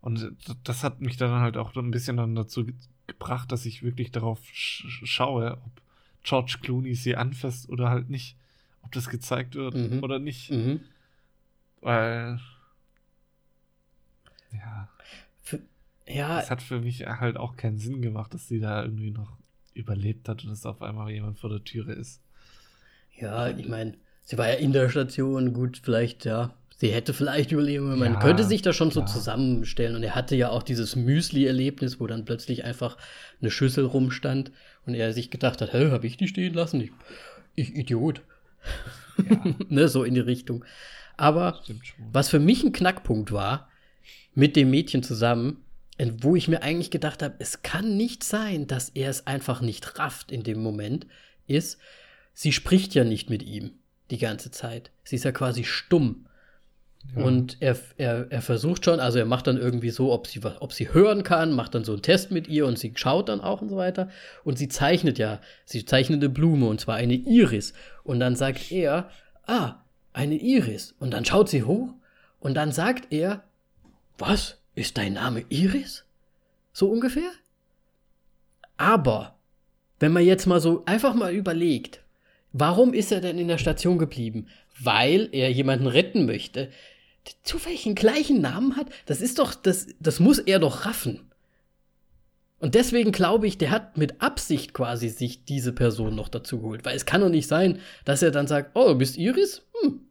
Und das hat mich dann halt auch ein bisschen dann dazu gebracht, dass ich wirklich darauf sch schaue, ob George Clooney sie anfasst oder halt nicht. Ob das gezeigt wird mhm. oder nicht. Mhm. Weil ja. Für, ja. Es hat für mich halt auch keinen Sinn gemacht, dass sie da irgendwie noch überlebt hat und dass auf einmal jemand vor der Türe ist. Ja, ich meine, sie war ja in der Station, gut, vielleicht, ja. Sie hätte vielleicht überleben, man ja, könnte sich da schon klar. so zusammenstellen. Und er hatte ja auch dieses Müsli-Erlebnis, wo dann plötzlich einfach eine Schüssel rumstand und er sich gedacht hat, hä, hab ich die stehen lassen? Ich, ich Idiot. Ja. ne, so in die Richtung. Aber was für mich ein Knackpunkt war, mit dem Mädchen zusammen, wo ich mir eigentlich gedacht habe, es kann nicht sein, dass er es einfach nicht rafft in dem Moment, ist, sie spricht ja nicht mit ihm die ganze Zeit. Sie ist ja quasi stumm. Ja. Und er, er, er versucht schon, also er macht dann irgendwie so, ob sie, ob sie hören kann, macht dann so einen Test mit ihr und sie schaut dann auch und so weiter. Und sie zeichnet ja, sie zeichnet eine Blume und zwar eine Iris. Und dann sagt er, ah, eine Iris. Und dann schaut sie hoch und dann sagt er, was? Ist dein Name Iris? So ungefähr? Aber, wenn man jetzt mal so einfach mal überlegt, Warum ist er denn in der Station geblieben? Weil er jemanden retten möchte. der Zufällig den gleichen Namen hat? Das ist doch, das, das muss er doch raffen. Und deswegen glaube ich, der hat mit Absicht quasi sich diese Person noch dazu geholt. Weil es kann doch nicht sein, dass er dann sagt, oh, du bist Iris? Hm.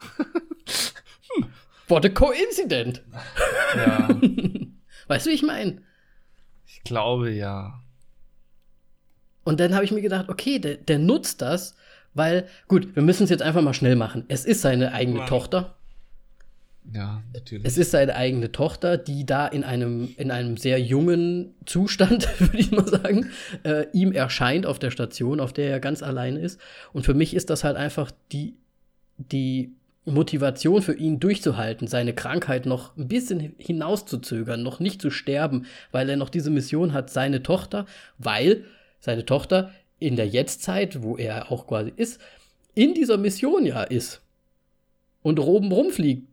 hm. What a coincident. Ja. weißt du, wie ich meine? Ich glaube ja. Und dann habe ich mir gedacht, okay, der, der, nutzt das, weil, gut, wir müssen es jetzt einfach mal schnell machen. Es ist seine eigene wow. Tochter. Ja, natürlich. Es ist seine eigene Tochter, die da in einem, in einem sehr jungen Zustand, würde ich mal sagen, äh, ihm erscheint auf der Station, auf der er ganz allein ist. Und für mich ist das halt einfach die, die Motivation für ihn durchzuhalten, seine Krankheit noch ein bisschen hinauszuzögern, noch nicht zu sterben, weil er noch diese Mission hat, seine Tochter, weil seine Tochter in der Jetztzeit, wo er auch quasi ist, in dieser Mission ja ist und oben rumfliegt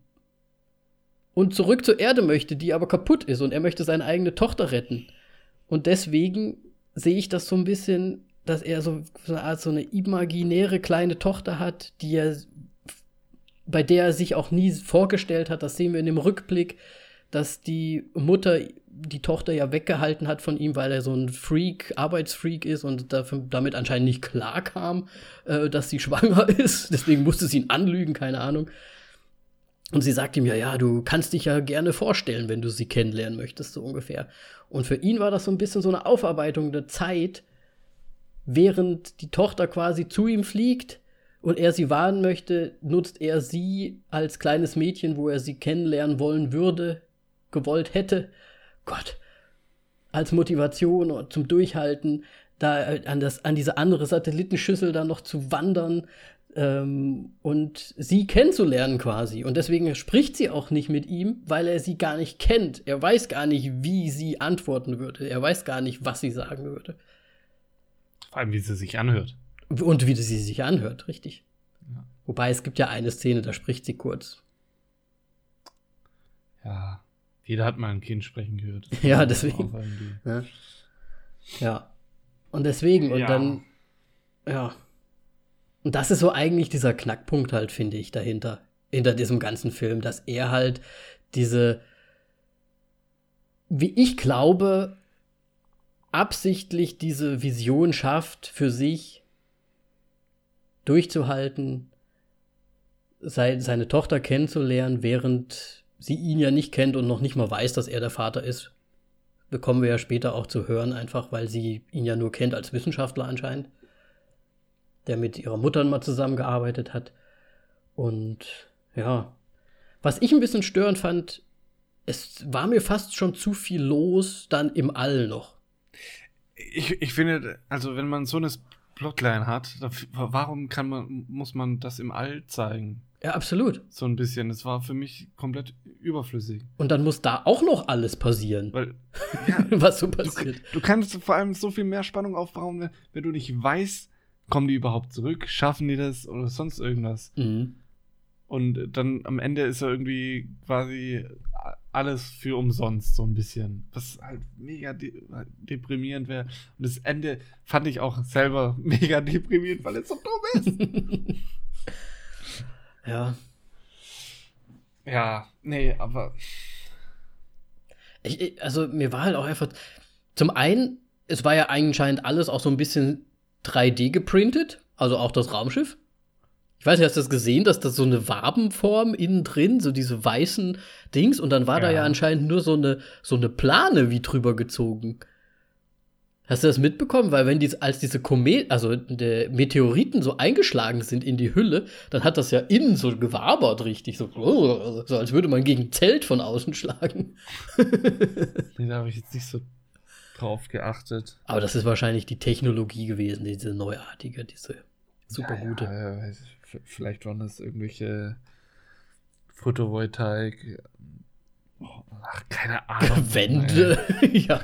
und zurück zur Erde möchte, die aber kaputt ist und er möchte seine eigene Tochter retten. Und deswegen sehe ich das so ein bisschen, dass er so, eine Art so eine imaginäre kleine Tochter hat, die er, bei der er sich auch nie vorgestellt hat, das sehen wir in dem Rückblick, dass die Mutter die Tochter ja weggehalten hat von ihm, weil er so ein Freak, Arbeitsfreak ist und dafür, damit anscheinend nicht klar kam, äh, dass sie schwanger ist. Deswegen musste sie ihn anlügen, keine Ahnung. Und sie sagt ihm ja, ja, du kannst dich ja gerne vorstellen, wenn du sie kennenlernen möchtest, so ungefähr. Und für ihn war das so ein bisschen so eine Aufarbeitung der Zeit, während die Tochter quasi zu ihm fliegt und er sie warnen möchte, nutzt er sie als kleines Mädchen, wo er sie kennenlernen wollen würde, gewollt hätte. Gott, als Motivation und zum Durchhalten, da an, das, an diese andere Satellitenschüssel dann noch zu wandern, ähm, und sie kennenzulernen quasi. Und deswegen spricht sie auch nicht mit ihm, weil er sie gar nicht kennt. Er weiß gar nicht, wie sie antworten würde. Er weiß gar nicht, was sie sagen würde. Vor allem, wie sie sich anhört. Und wie sie sich anhört, richtig. Ja. Wobei es gibt ja eine Szene, da spricht sie kurz. Ja, jeder hat mal ein Kind sprechen gehört. ja, deswegen. Ja. ja. Und deswegen, und ja. dann, ja, und das ist so eigentlich dieser Knackpunkt halt, finde ich, dahinter. Hinter diesem ganzen Film, dass er halt diese, wie ich glaube, absichtlich diese Vision schafft, für sich durchzuhalten, seine Tochter kennenzulernen, während sie ihn ja nicht kennt und noch nicht mal weiß, dass er der Vater ist. Bekommen wir ja später auch zu hören, einfach weil sie ihn ja nur kennt als Wissenschaftler anscheinend der mit ihrer Mutter mal zusammengearbeitet hat. Und ja, was ich ein bisschen störend fand, es war mir fast schon zu viel los dann im All noch. Ich, ich finde, also wenn man so eine Plotline hat, warum kann man, muss man das im All zeigen? Ja, absolut. So ein bisschen. Es war für mich komplett überflüssig. Und dann muss da auch noch alles passieren. Weil, ja, was so passiert. Du, du, kannst vor allem so viel mehr Spannung aufbauen, wenn, wenn du nicht weißt, kommen die überhaupt zurück? Schaffen die das oder sonst irgendwas? Mhm. Und dann am Ende ist er irgendwie quasi alles für umsonst, so ein bisschen. Was halt mega de deprimierend wäre. Und das Ende fand ich auch selber mega deprimierend, weil es so dumm ist. ja. Ja, nee, aber. Ich, also, mir war halt auch einfach. Zum einen, es war ja anscheinend alles auch so ein bisschen 3D geprintet, also auch das Raumschiff. Ich weiß nicht, hast du das gesehen, dass das so eine Wabenform innen drin, so diese weißen Dings, und dann war ja. da ja anscheinend nur so eine, so eine Plane wie drüber gezogen. Hast du das mitbekommen? Weil wenn die, als diese Komet, also der Meteoriten so eingeschlagen sind in die Hülle, dann hat das ja innen so gewabert richtig, so, so als würde man gegen ein Zelt von außen schlagen. nee, da habe ich jetzt nicht so drauf geachtet. Aber das ist wahrscheinlich die Technologie gewesen, diese neuartige, diese super gute. Ja, ja, vielleicht waren das irgendwelche Photovoltaik. Ach, keine Ahnung. Wände, ja,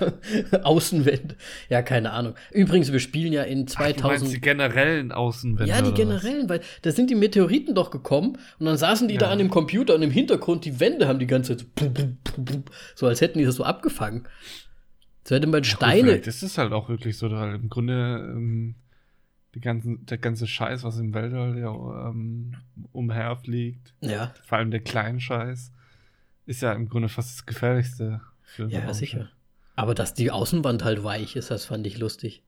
Außenwände. Ja, keine Ahnung. Übrigens, wir spielen ja in 2000. Ach, die generellen Außenwände. Ja, die generellen, was? weil da sind die Meteoriten doch gekommen und dann saßen die ja. da an dem Computer und im Hintergrund die Wände haben die ganze Zeit so, so als hätten die das so abgefangen. So hätte man Steine. Ja, das ist halt auch wirklich so. Da im Grunde ähm, die ganzen, der ganze Scheiß, was im Weltall ja, ähm, umherfliegt, Ja, vor allem der kleine Scheiß, ist ja im Grunde fast das gefährlichste. Für ja, Raumschiff. sicher. Aber dass die Außenwand halt weich ist, das fand ich lustig.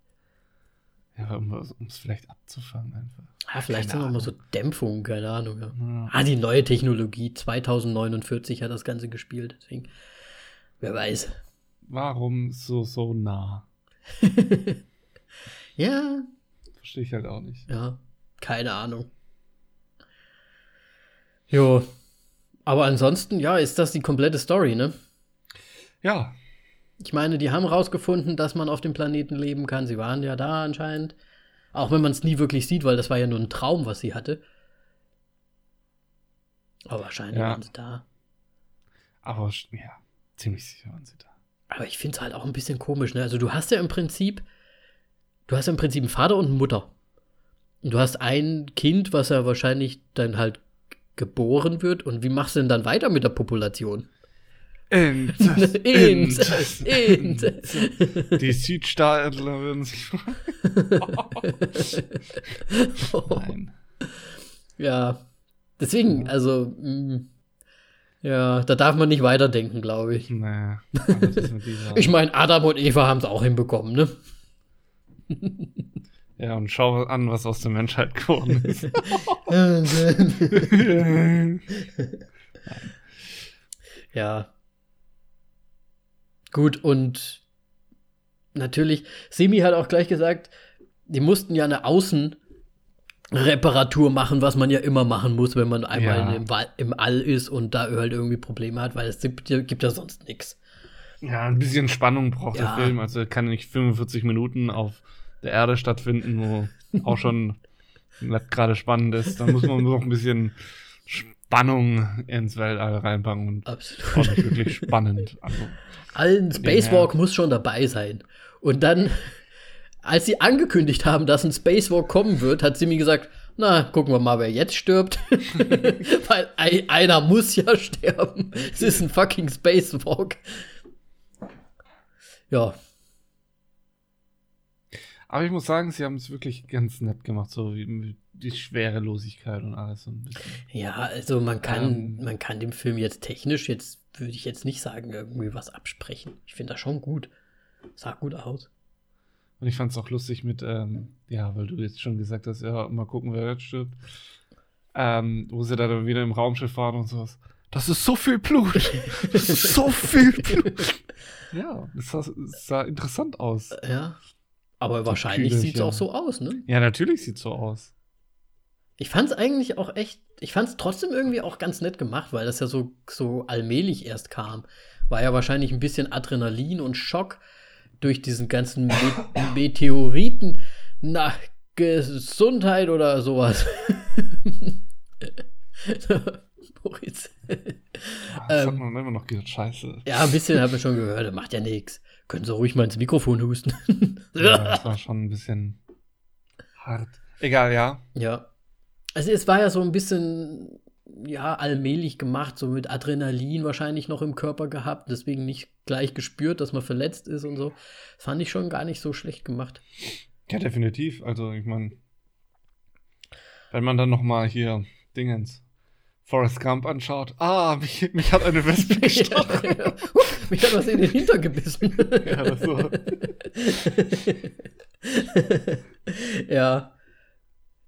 Ja, um es vielleicht abzufangen einfach. Ah, vielleicht Keine sind noch mal so Dämpfungen, keine Ahnung. Ja. Ja. Ah, die neue Technologie, 2049 hat das Ganze gespielt, deswegen, wer weiß. Warum so, so nah? Ja, Verstehe ich halt auch nicht. ja, keine Ahnung. Jo, aber ansonsten, ja, ist das die komplette Story, ne? Ja, Ich meine, die haben rausgefunden, dass man auf dem Planeten leben kann. Sie waren ja da anscheinend. Auch wenn man es nie wirklich sieht, weil das war ja nur ein Traum, was sie hatte. Aber wahrscheinlich Ja. waren sie da. aber ja, ziemlich sicher waren sie da. Aber ich finde es halt auch ein bisschen komisch, ne? Also du hast ja im Prinzip, du hast im Prinzip einen Vater und eine Mutter. Und du hast ein Kind, was ja wahrscheinlich dann halt geboren wird. Und wie machst du denn dann weiter mit der Population? Inzest, Inzest, Inzest. Die Südstaatler würden sich freuen. Nein. Ja, deswegen, also, mh, ja, da darf man nicht weiterdenken, glaube ich. Dieser- Ich meine, Adam und Eva haben es auch hinbekommen, ne? Ja, und schau an, was aus der Menschheit geworden ist. ja. Gut, und natürlich, Semi hat auch gleich gesagt, die mussten ja eine Außenreparatur machen, was man ja immer machen muss, wenn man einmal Ja. im, im All ist und da halt irgendwie Probleme hat, weil es gibt, gibt ja sonst nichts. ja, ein bisschen Spannung braucht Ja. der Film. Also er kann nicht 45 Minuten auf der Erde stattfinden, wo auch schon nicht gerade spannend ist. Da muss man noch ein bisschen Spannung ins Weltall reinpacken und Absolut. auch wirklich spannend. Also, Allen Spacewalk muss schon dabei sein. Und dann, als sie angekündigt haben, dass ein Spacewalk kommen wird, hat Simi gesagt, na, gucken wir mal, wer jetzt stirbt. Weil ein, einer muss ja sterben. Es ist ein fucking Spacewalk. Ja, aber ich muss sagen, sie haben es wirklich ganz nett gemacht, so wie die Schwerelosigkeit und alles so ein bisschen. ja, also man kann, Ähm. man kann dem Film jetzt technisch, jetzt würde ich jetzt nicht sagen, irgendwie was absprechen. Ich finde das schon gut. Sah gut aus. Und ich fand es auch lustig mit, ähm, ja, weil du jetzt schon gesagt hast, ja, mal gucken, wer jetzt stirbt. Ähm, wo sie da dann wieder im Raumschiff fahren und sowas. Das ist so viel Blut. Das ist so viel Blut. Ja, das sah, das sah interessant aus. Ja. Aber wahrscheinlich sieht es ja. auch so aus, ne? Ja, natürlich sieht so aus. Ich fand es eigentlich auch echt, ich fand es trotzdem irgendwie auch ganz nett gemacht, weil das ja so, so allmählich erst kam. War ja wahrscheinlich ein bisschen Adrenalin und Schock durch diesen ganzen Me Meteoriten nach Gesundheit oder sowas. Moritz. Das hat Ähm. man immer noch gesagt, scheiße. Ja, ein bisschen habe ich schon gehört, das macht ja nichts. Können Sie ruhig mal ins Mikrofon husten. Ja, das war schon ein bisschen hart. Egal, ja. Ja. Also es war ja so ein bisschen, ja, allmählich gemacht, so mit Adrenalin wahrscheinlich noch im Körper gehabt, deswegen nicht gleich gespürt, dass man verletzt ist und so. Das fand ich schon gar nicht so schlecht gemacht. Ja, definitiv. Also, ich meine, wenn man dann noch mal hier Dingens Forrest Gump anschaut. Ah, mich, mich hat eine Wespe gestochen. Mich hat was in den Hinter gebissen. ja, das so. ja.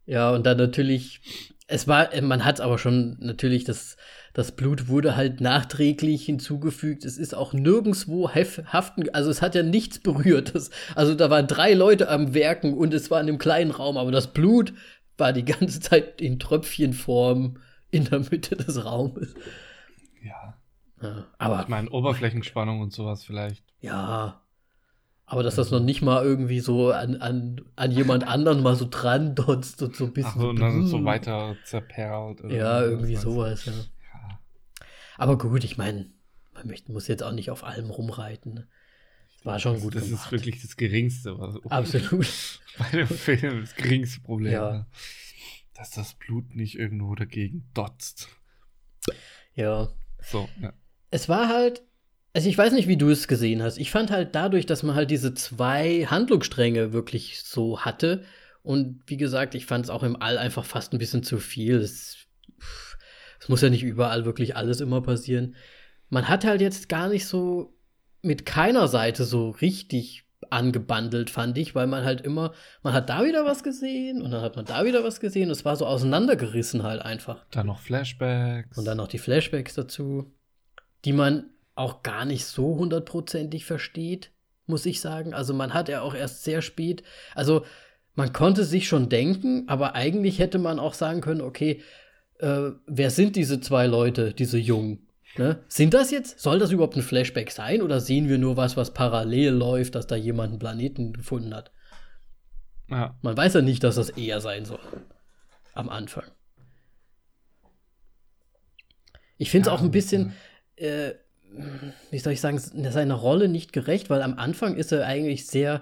Ja, und dann natürlich, es war, man hat es aber schon natürlich, das, das Blut wurde halt nachträglich hinzugefügt. Es ist auch nirgendwo haften, also es hat ja nichts berührt. Das, also da waren drei Leute am Werken und es war in einem kleinen Raum, aber das Blut war die ganze Zeit in Tröpfchenform in der Mitte des Raumes. Ja. Ja, aber Ich meine, Oberflächenspannung und sowas vielleicht. ja. Aber dass das noch nicht mal irgendwie so an, an, an jemand anderen mal so dran dotzt und so ein bisschen. Ach so, und dann so weiter zerperlt. Ja, irgendwie sowas, ja. Ja. Aber gut, ich meine, man möchte, muss jetzt auch nicht auf allem rumreiten. War schon gut Das gemacht. ist wirklich das Geringste. Was Absolut. Bei dem Film das geringste Problem. Ja. ne? Dass das Blut nicht irgendwo dagegen dotzt. Ja. So, ja. Es war halt, also ich weiß nicht, wie du es gesehen hast. Ich fand halt dadurch, dass man halt diese zwei Handlungsstränge wirklich so hatte Und wie gesagt, ich fand es auch im All einfach fast ein bisschen zu viel. Es, es muss ja nicht überall wirklich alles immer passieren. Man hat halt jetzt gar nicht so mit keiner Seite so richtig angebandelt, fand ich, weil man halt immer, man hat da wieder was gesehen und dann hat man da wieder was gesehen. Es war so auseinandergerissen halt einfach. Dann noch Flashbacks. Und dann noch die Flashbacks dazu, die man auch gar nicht so hundertprozentig versteht, muss ich sagen. Also man hat ja auch erst sehr spät, also man konnte sich schon denken, aber eigentlich hätte man auch sagen können, okay, äh, wer sind diese zwei Leute, diese Jungen? Ne? Sind das jetzt, soll das überhaupt ein Flashback sein oder sehen wir nur was, was parallel läuft, dass da jemand einen Planeten gefunden hat? Ja. Man weiß ja nicht, dass das eher sein soll. Am Anfang. Ich finde es Ja, auch ein bisschen, äh, wie soll ich sagen, seiner Rolle nicht gerecht, weil am Anfang ist er eigentlich sehr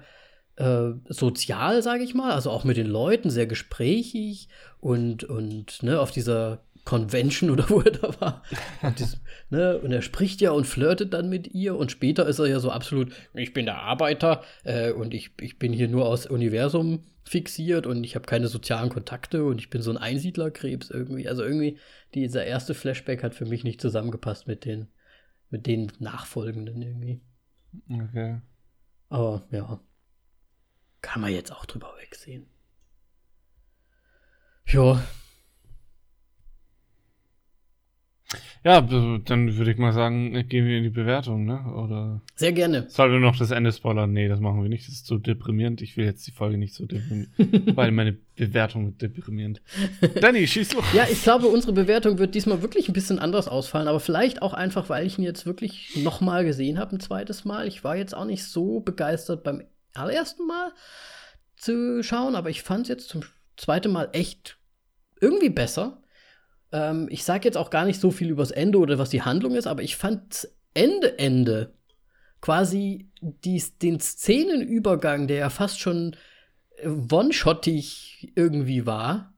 äh, sozial, sage ich mal, also auch mit den Leuten sehr gesprächig und, und ne, auf dieser Convention oder wo er da war. Und, das, ne, und er spricht ja und flirtet dann mit ihr und später ist er ja so absolut, ich bin der Arbeiter äh, und ich, ich bin hier nur aus Universum fixiert und ich habe keine sozialen Kontakte und ich bin so ein Einsiedlerkrebs irgendwie. Also irgendwie, dieser erste Flashback hat für mich nicht zusammengepasst mit den, mit den nachfolgenden irgendwie. Okay. Aber ja, kann man jetzt auch drüber wegsehen. Ja, Ja, dann würde ich mal sagen, gehen wir in die Bewertung, ne? Oder sehr gerne. sollen wir noch das Ende spoilern? Nee, das machen wir nicht. Das ist zu deprimierend. Ich will jetzt die Folge nicht so deprimierend, weil meine Bewertung wird deprimierend. Danny, schieß los. Ja, ich glaube, unsere Bewertung wird diesmal wirklich ein bisschen anders ausfallen, aber vielleicht auch einfach, weil ich ihn jetzt wirklich noch mal gesehen habe, ein zweites Mal. Ich war jetzt auch nicht so begeistert beim allerersten Mal zu schauen, aber ich fand es jetzt zum zweiten Mal echt irgendwie besser. Ähm, ich sage jetzt auch gar nicht so viel übers Ende oder was die Handlung ist, aber ich fand Ende, Ende quasi dies, den Szenenübergang, der ja fast schon äh, one-shottig irgendwie war,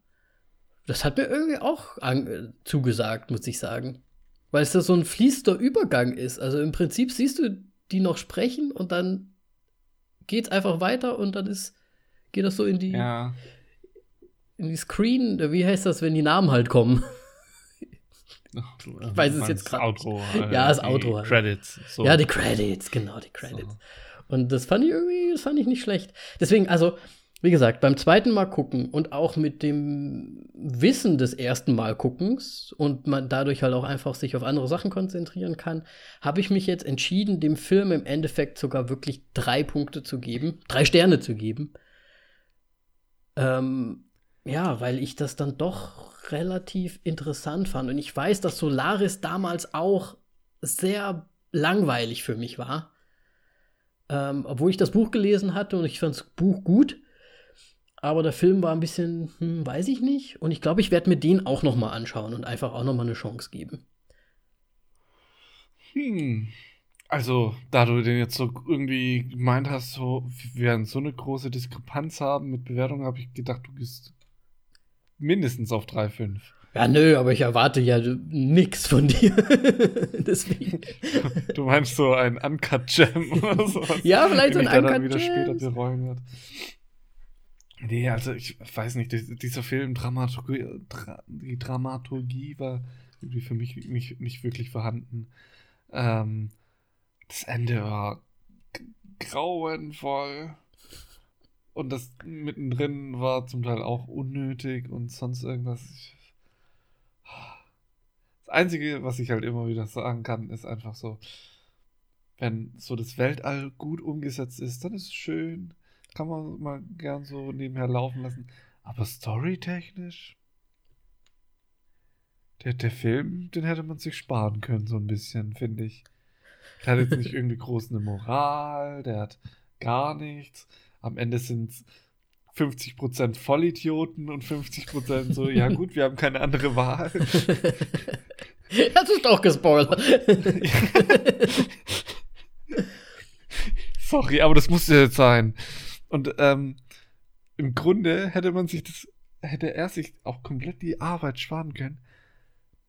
das hat mir irgendwie auch äh, zugesagt, muss ich sagen. Weil es da so ein fließender Übergang ist. Also im Prinzip siehst du die noch sprechen und dann geht's einfach weiter und dann ist, geht das so in die, Ja. in die Screen, wie heißt das, wenn die Namen halt kommen? Ich weiß es jetzt nicht. Outro. Ja, das Outro halt. Credits. So. Ja, die Credits, genau, die Credits. Und das fand ich irgendwie, das fand ich nicht schlecht. Deswegen, also, wie gesagt, beim zweiten Mal gucken und auch mit dem Wissen des ersten Mal guckens und man dadurch halt auch einfach sich auf andere Sachen konzentrieren kann, habe ich mich jetzt entschieden, dem Film im Endeffekt sogar wirklich drei Punkte zu geben, drei Sterne zu geben. Ähm, ja, weil ich das dann doch relativ interessant fand. Und ich weiß, dass Solaris damals auch sehr langweilig für mich war. Ähm, obwohl ich das Buch gelesen hatte und ich fand das Buch gut. Aber der Film war ein bisschen, hm, weiß ich nicht. Und ich glaube, ich werde mir den auch noch mal anschauen und einfach auch noch mal eine Chance geben. Hm. Also, da du den jetzt so irgendwie gemeint hast, so, wir werden so eine große Diskrepanz haben mit Bewertungen, habe ich gedacht, du gehst mindestens auf 3,5. Ja, nö, aber ich erwarte ja nix von dir. Deswegen. Du meinst so ein Uncut Gem oder sowas? Ja, vielleicht so ein Uncut wieder später bereuen wird. Nee, also ich weiß nicht, dies- dieser Film, Dramaturgie, Dra die Dramaturgie war irgendwie für mich nicht, nicht wirklich vorhanden. Ähm, das Ende war grauenvoll. Und das mittendrin war zum Teil auch unnötig und sonst irgendwas. Das Einzige, was ich halt immer wieder sagen kann, ist einfach so, wenn so das Weltall gut umgesetzt ist, dann ist es schön. Kann man mal gern so nebenher laufen lassen. Aber storytechnisch, der, der Film, den hätte man sich sparen können, so ein bisschen, finde ich. Der hat jetzt nicht irgendwie groß eine Moral, der hat gar nichts. Am Ende sind es 50% Vollidioten und 50% so, ja gut, wir haben keine andere Wahl. Das ist doch gespoilert. Sorry, aber das musste jetzt sein. Und ähm, im Grunde hätte man sich das, hätte er sich auch komplett die Arbeit sparen können.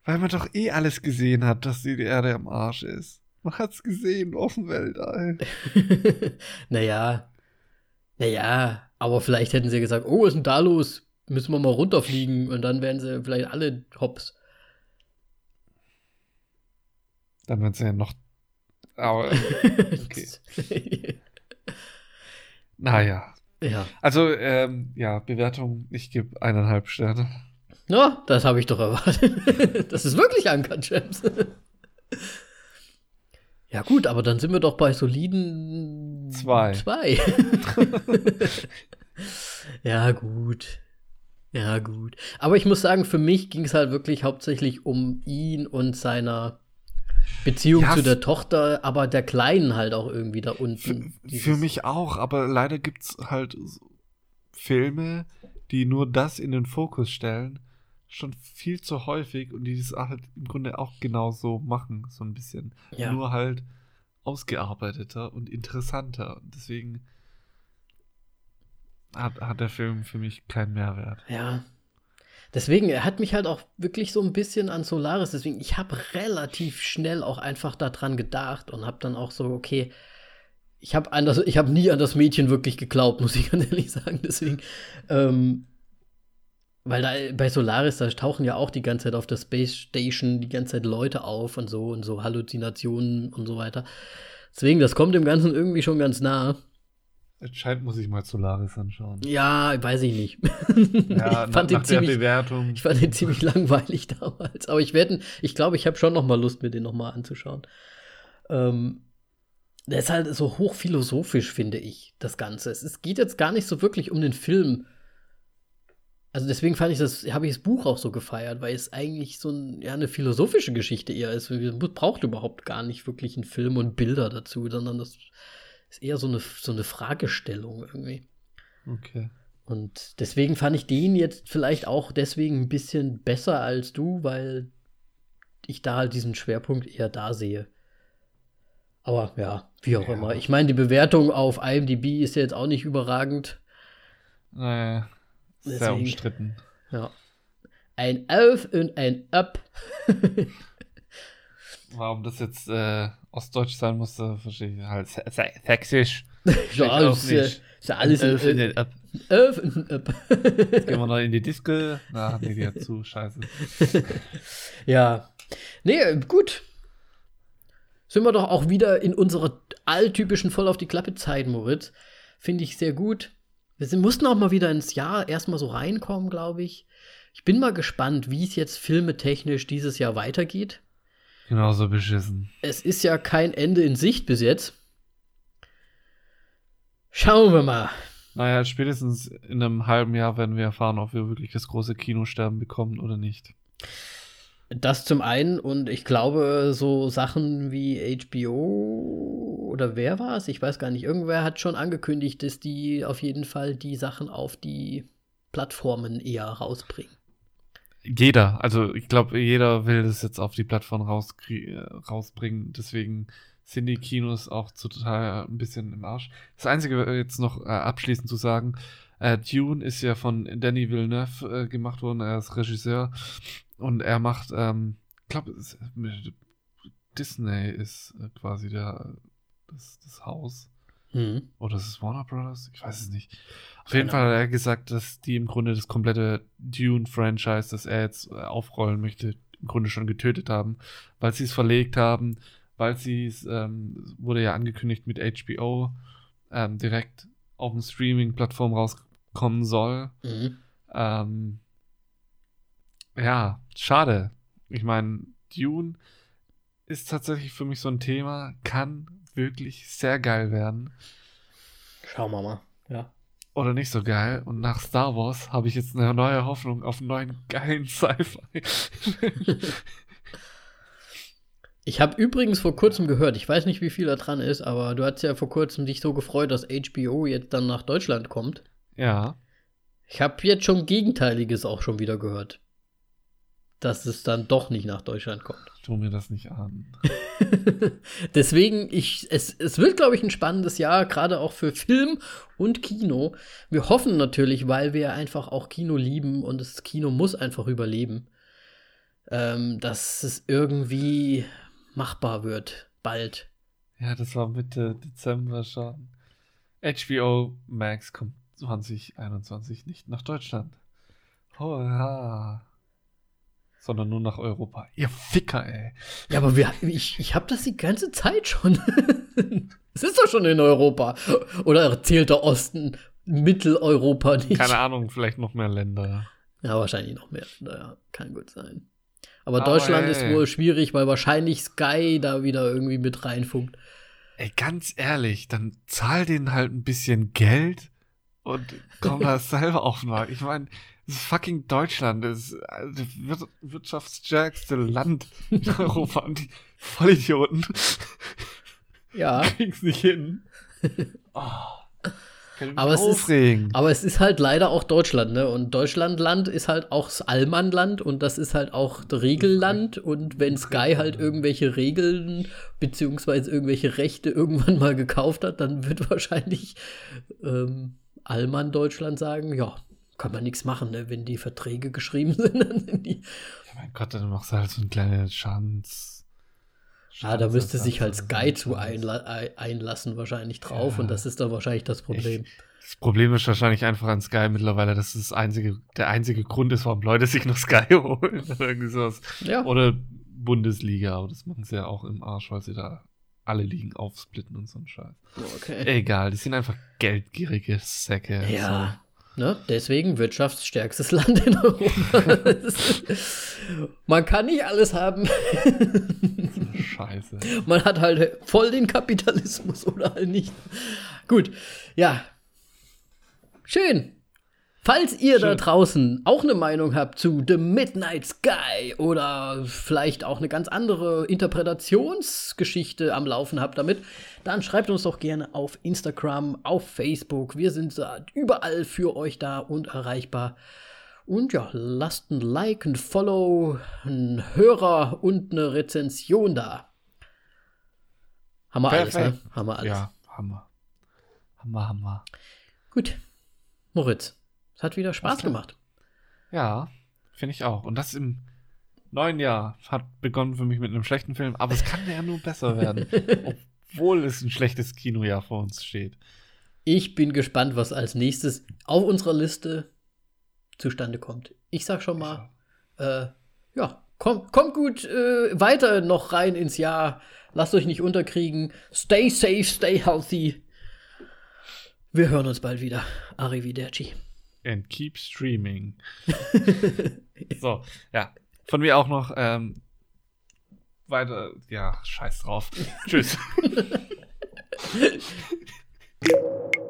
Weil man doch eh alles gesehen hat, dass die Erde am Arsch ist. Man hat's gesehen dem Weltall. naja. Naja. Aber vielleicht hätten sie gesagt, oh, was ist denn da los? Müssen wir mal runterfliegen und dann wären sie vielleicht alle hops. Dann wären sie ja noch. Aber. Okay. naja. Ja. Also, ähm, ja, Bewertung, ich gebe eineinhalb Sterne. Ja, das habe ich doch erwartet. das ist wirklich Uncut Gems. Ja, gut, aber dann sind wir doch bei soliden Zwei. Zwei. ja, gut. Ja, gut. Aber ich muss sagen, für mich ging es halt wirklich hauptsächlich um ihn und seiner Beziehung Ja, zu der Tochter, aber der Kleinen halt auch irgendwie da unten. Für, für mich auch, aber leider gibt es halt Filme, die nur das in den Fokus stellen, schon viel zu häufig und die das halt im Grunde auch genauso machen, so ein bisschen. Ja. Nur halt ausgearbeiteter und interessanter. Und deswegen hat, hat der Film für mich keinen Mehrwert. Ja. Deswegen, er hat mich halt auch wirklich so ein bisschen an Solaris. Deswegen, ich habe relativ schnell auch einfach daran gedacht und habe dann auch so, okay, ich habe habe nie an das Mädchen wirklich geglaubt, muss ich ganz ehrlich sagen. Deswegen, ähm, weil da bei Solaris, da tauchen ja auch die ganze Zeit auf der Space Station die ganze Zeit Leute auf und so und so Halluzinationen und so weiter. Deswegen, das kommt dem Ganzen irgendwie schon ganz nah. Entscheidend muss ich mal Solaris anschauen. Ja, weiß ich nicht. Ja, ich nach, fand nach der ziemlich, Bewertung. ich fand den ziemlich langweilig damals. Aber ich werde, ich glaube, ich habe schon noch mal Lust, mir den noch mal anzuschauen. Ähm, der ist halt so hochphilosophisch, finde ich, das Ganze. Es, es geht jetzt gar nicht so wirklich um den Film. Also deswegen fand ich das, habe ich das Buch auch so gefeiert, weil es eigentlich so ein, ja, eine philosophische Geschichte eher ist. Man braucht überhaupt gar nicht wirklich einen Film und Bilder dazu, sondern das ist eher so eine, so eine Fragestellung irgendwie. Okay. Und deswegen fand ich den jetzt vielleicht auch deswegen ein bisschen besser als du, weil ich da halt diesen Schwerpunkt eher da sehe. Aber ja, wie auch Ja. immer. Ich meine, die Bewertung auf IMDb ist ja jetzt auch nicht überragend. Naja, sehr Deswegen- umstritten. Ja. Ein Auf und ein Up. Warum das jetzt äh, Ostdeutsch sein musste, verstehe ich halt. Sächsisch. ja, ist, nicht. ist ja alles Elf in in den Up. Auf und ein Up. Gehen wir noch in die Disco. Na, nee, die hat zu, scheiße. Ja. Nee, gut. Sind wir doch auch wieder in unserer alltypischen voll auf die Klappe Zeit, Moritz. Finde ich sehr gut. Wir sind, mussten auch mal wieder ins Jahr erstmal so reinkommen, glaube ich. Ich bin mal gespannt, wie es jetzt filmetechnisch dieses Jahr weitergeht. Genauso beschissen. Es ist ja kein Ende in Sicht bis jetzt. Schauen wir mal. Naja, spätestens in einem halben Jahr werden wir erfahren, ob wir wirklich das große Kinosterben bekommen oder nicht. Das zum einen und ich glaube, so Sachen wie HBO oder wer war es? Ich weiß gar nicht. Irgendwer hat schon angekündigt, dass die auf jeden Fall die Sachen auf die Plattformen eher rausbringen. Jeder, also ich glaube, jeder will das jetzt auf die Plattform rausbringen. Deswegen sind die Kinos auch total ein bisschen im Arsch. Das Einzige äh, jetzt noch äh, abschließend zu sagen, äh, Dune ist ja von Danny Villeneuve äh, gemacht worden, er ist Regisseur und er macht, ähm, ich glaube, Disney ist äh, quasi der, das, das Haus. Hm. Oder ist es Warner Brothers? Ich weiß es nicht. Auf jeden Fall hat er gesagt, dass die im Grunde das komplette Dune-Franchise, das er jetzt äh, aufrollen möchte, im Grunde schon getötet haben, weil sie es verlegt haben, weil sie es, ähm, wurde ja angekündigt mit HBO, ähm, direkt auf dem Streaming-Plattform rauskommen soll. Mhm. Ähm, ja, schade. Ich meine, Dune ist tatsächlich für mich so ein Thema, kann wirklich sehr geil werden Schauen wir mal. Ja. oder nicht so geil. Und nach Star Wars habe ich jetzt eine neue Hoffnung auf einen neuen geilen Sci-Fi. Ich habe übrigens vor kurzem gehört, ich weiß nicht, wie viel da dran ist, aber du hast ja vor kurzem dich so gefreut, dass HBO jetzt dann nach Deutschland kommt. ja. Ich habe jetzt schon Gegenteiliges auch schon wieder gehört. Dass es dann doch nicht nach Deutschland kommt. Tu mir das nicht an. Deswegen, ich, es, es wird, glaube ich, ein spannendes Jahr, gerade auch für Film und Kino. Wir hoffen natürlich, weil wir einfach auch Kino lieben und das Kino muss einfach überleben, ähm, dass es irgendwie machbar wird, bald. Ja, das war Mitte Dezember schon. HBO Max kommt 2021 nicht nach Deutschland. Hurra! Sondern nur nach Europa. Ihr Ficker, ey. Ja, aber wir, ich, ich habe das die ganze Zeit schon. Es ist doch schon in Europa. Oder zählt der Osten Mitteleuropa nicht? Keine Ahnung, vielleicht noch mehr Länder. Ja, wahrscheinlich noch mehr. Naja, kann gut sein. Aber, Aber Deutschland ey. ist wohl schwierig, weil wahrscheinlich Sky da wieder irgendwie mit reinfunkt. Ey, ganz ehrlich, dann zahl denen halt ein bisschen Geld und komm da selber auf Markt. Ich meine, das ist fucking Deutschland, das ist das wirtschaftsstärkste Land in Europa und die Vollidioten ja. kriegen's nicht hin. Oh. Aber es, ist, aber es ist halt leider auch Deutschland, ne? Und Deutschlandland ist halt auch das Allmannland und das ist halt auch das Regelland. Und wenn Sky halt irgendwelche Regeln beziehungsweise irgendwelche Rechte irgendwann mal gekauft hat, dann wird wahrscheinlich ähm, Allmann Deutschland sagen, ja, kann man nichts machen, ne? Wenn die Verträge geschrieben sind, dann sind die. Ja, mein Gott, dann machst du halt so ein kleiner Schadens ja, da müsste sich halt Sky zu einla einlassen, wahrscheinlich drauf. Ja. Und das ist dann wahrscheinlich das Problem. Ich, das Problem ist wahrscheinlich einfach an Sky mittlerweile, dass das einzige, der einzige Grund ist, warum Leute sich noch Sky holen. Irgendwie sowas. Ja. Oder Bundesliga, aber das machen sie ja auch im Arsch, weil sie da alle Ligen aufsplitten und so ein Scheiß. Okay. Egal, die sind einfach geldgierige Säcke. Ja. Ne? Deswegen wirtschaftsstärkstes Land in Europa. Man kann nicht alles haben. Scheiße. Man hat halt voll den Kapitalismus oder halt nicht. Gut, ja. Schön. Falls ihr Schön. da draußen auch eine Meinung habt zu The Midnight Sky oder vielleicht auch eine ganz andere Interpretationsgeschichte am Laufen habt damit, dann schreibt uns doch gerne auf Instagram, auf Facebook. Wir sind überall für euch da und erreichbar. Und ja, lasst ein Like, ein Follow, ein Hörer und eine Rezension da. Haben wir Perfekt. alles, ne? Haben wir alles. Ja, haben wir. Haben wir, haben wir. Gut. Moritz, es hat wieder Spaß gemacht. Ja, finde ich auch. Und das im neuen Jahr hat begonnen für mich mit einem schlechten Film, aber es kann ja nur besser werden. obwohl es ein schlechtes Kinojahr vor uns steht. Ich bin gespannt, was als nächstes auf unserer Liste zustande kommt. Ich sag schon mal, äh, ja, kommt, kommt gut äh, weiter noch rein ins Jahr. Lasst euch nicht unterkriegen. Stay safe, stay healthy. Wir hören uns bald wieder. Arrivederci. And keep streaming. so, ja. Von mir auch noch ähm, weiter. Ja, scheiß drauf. Tschüss.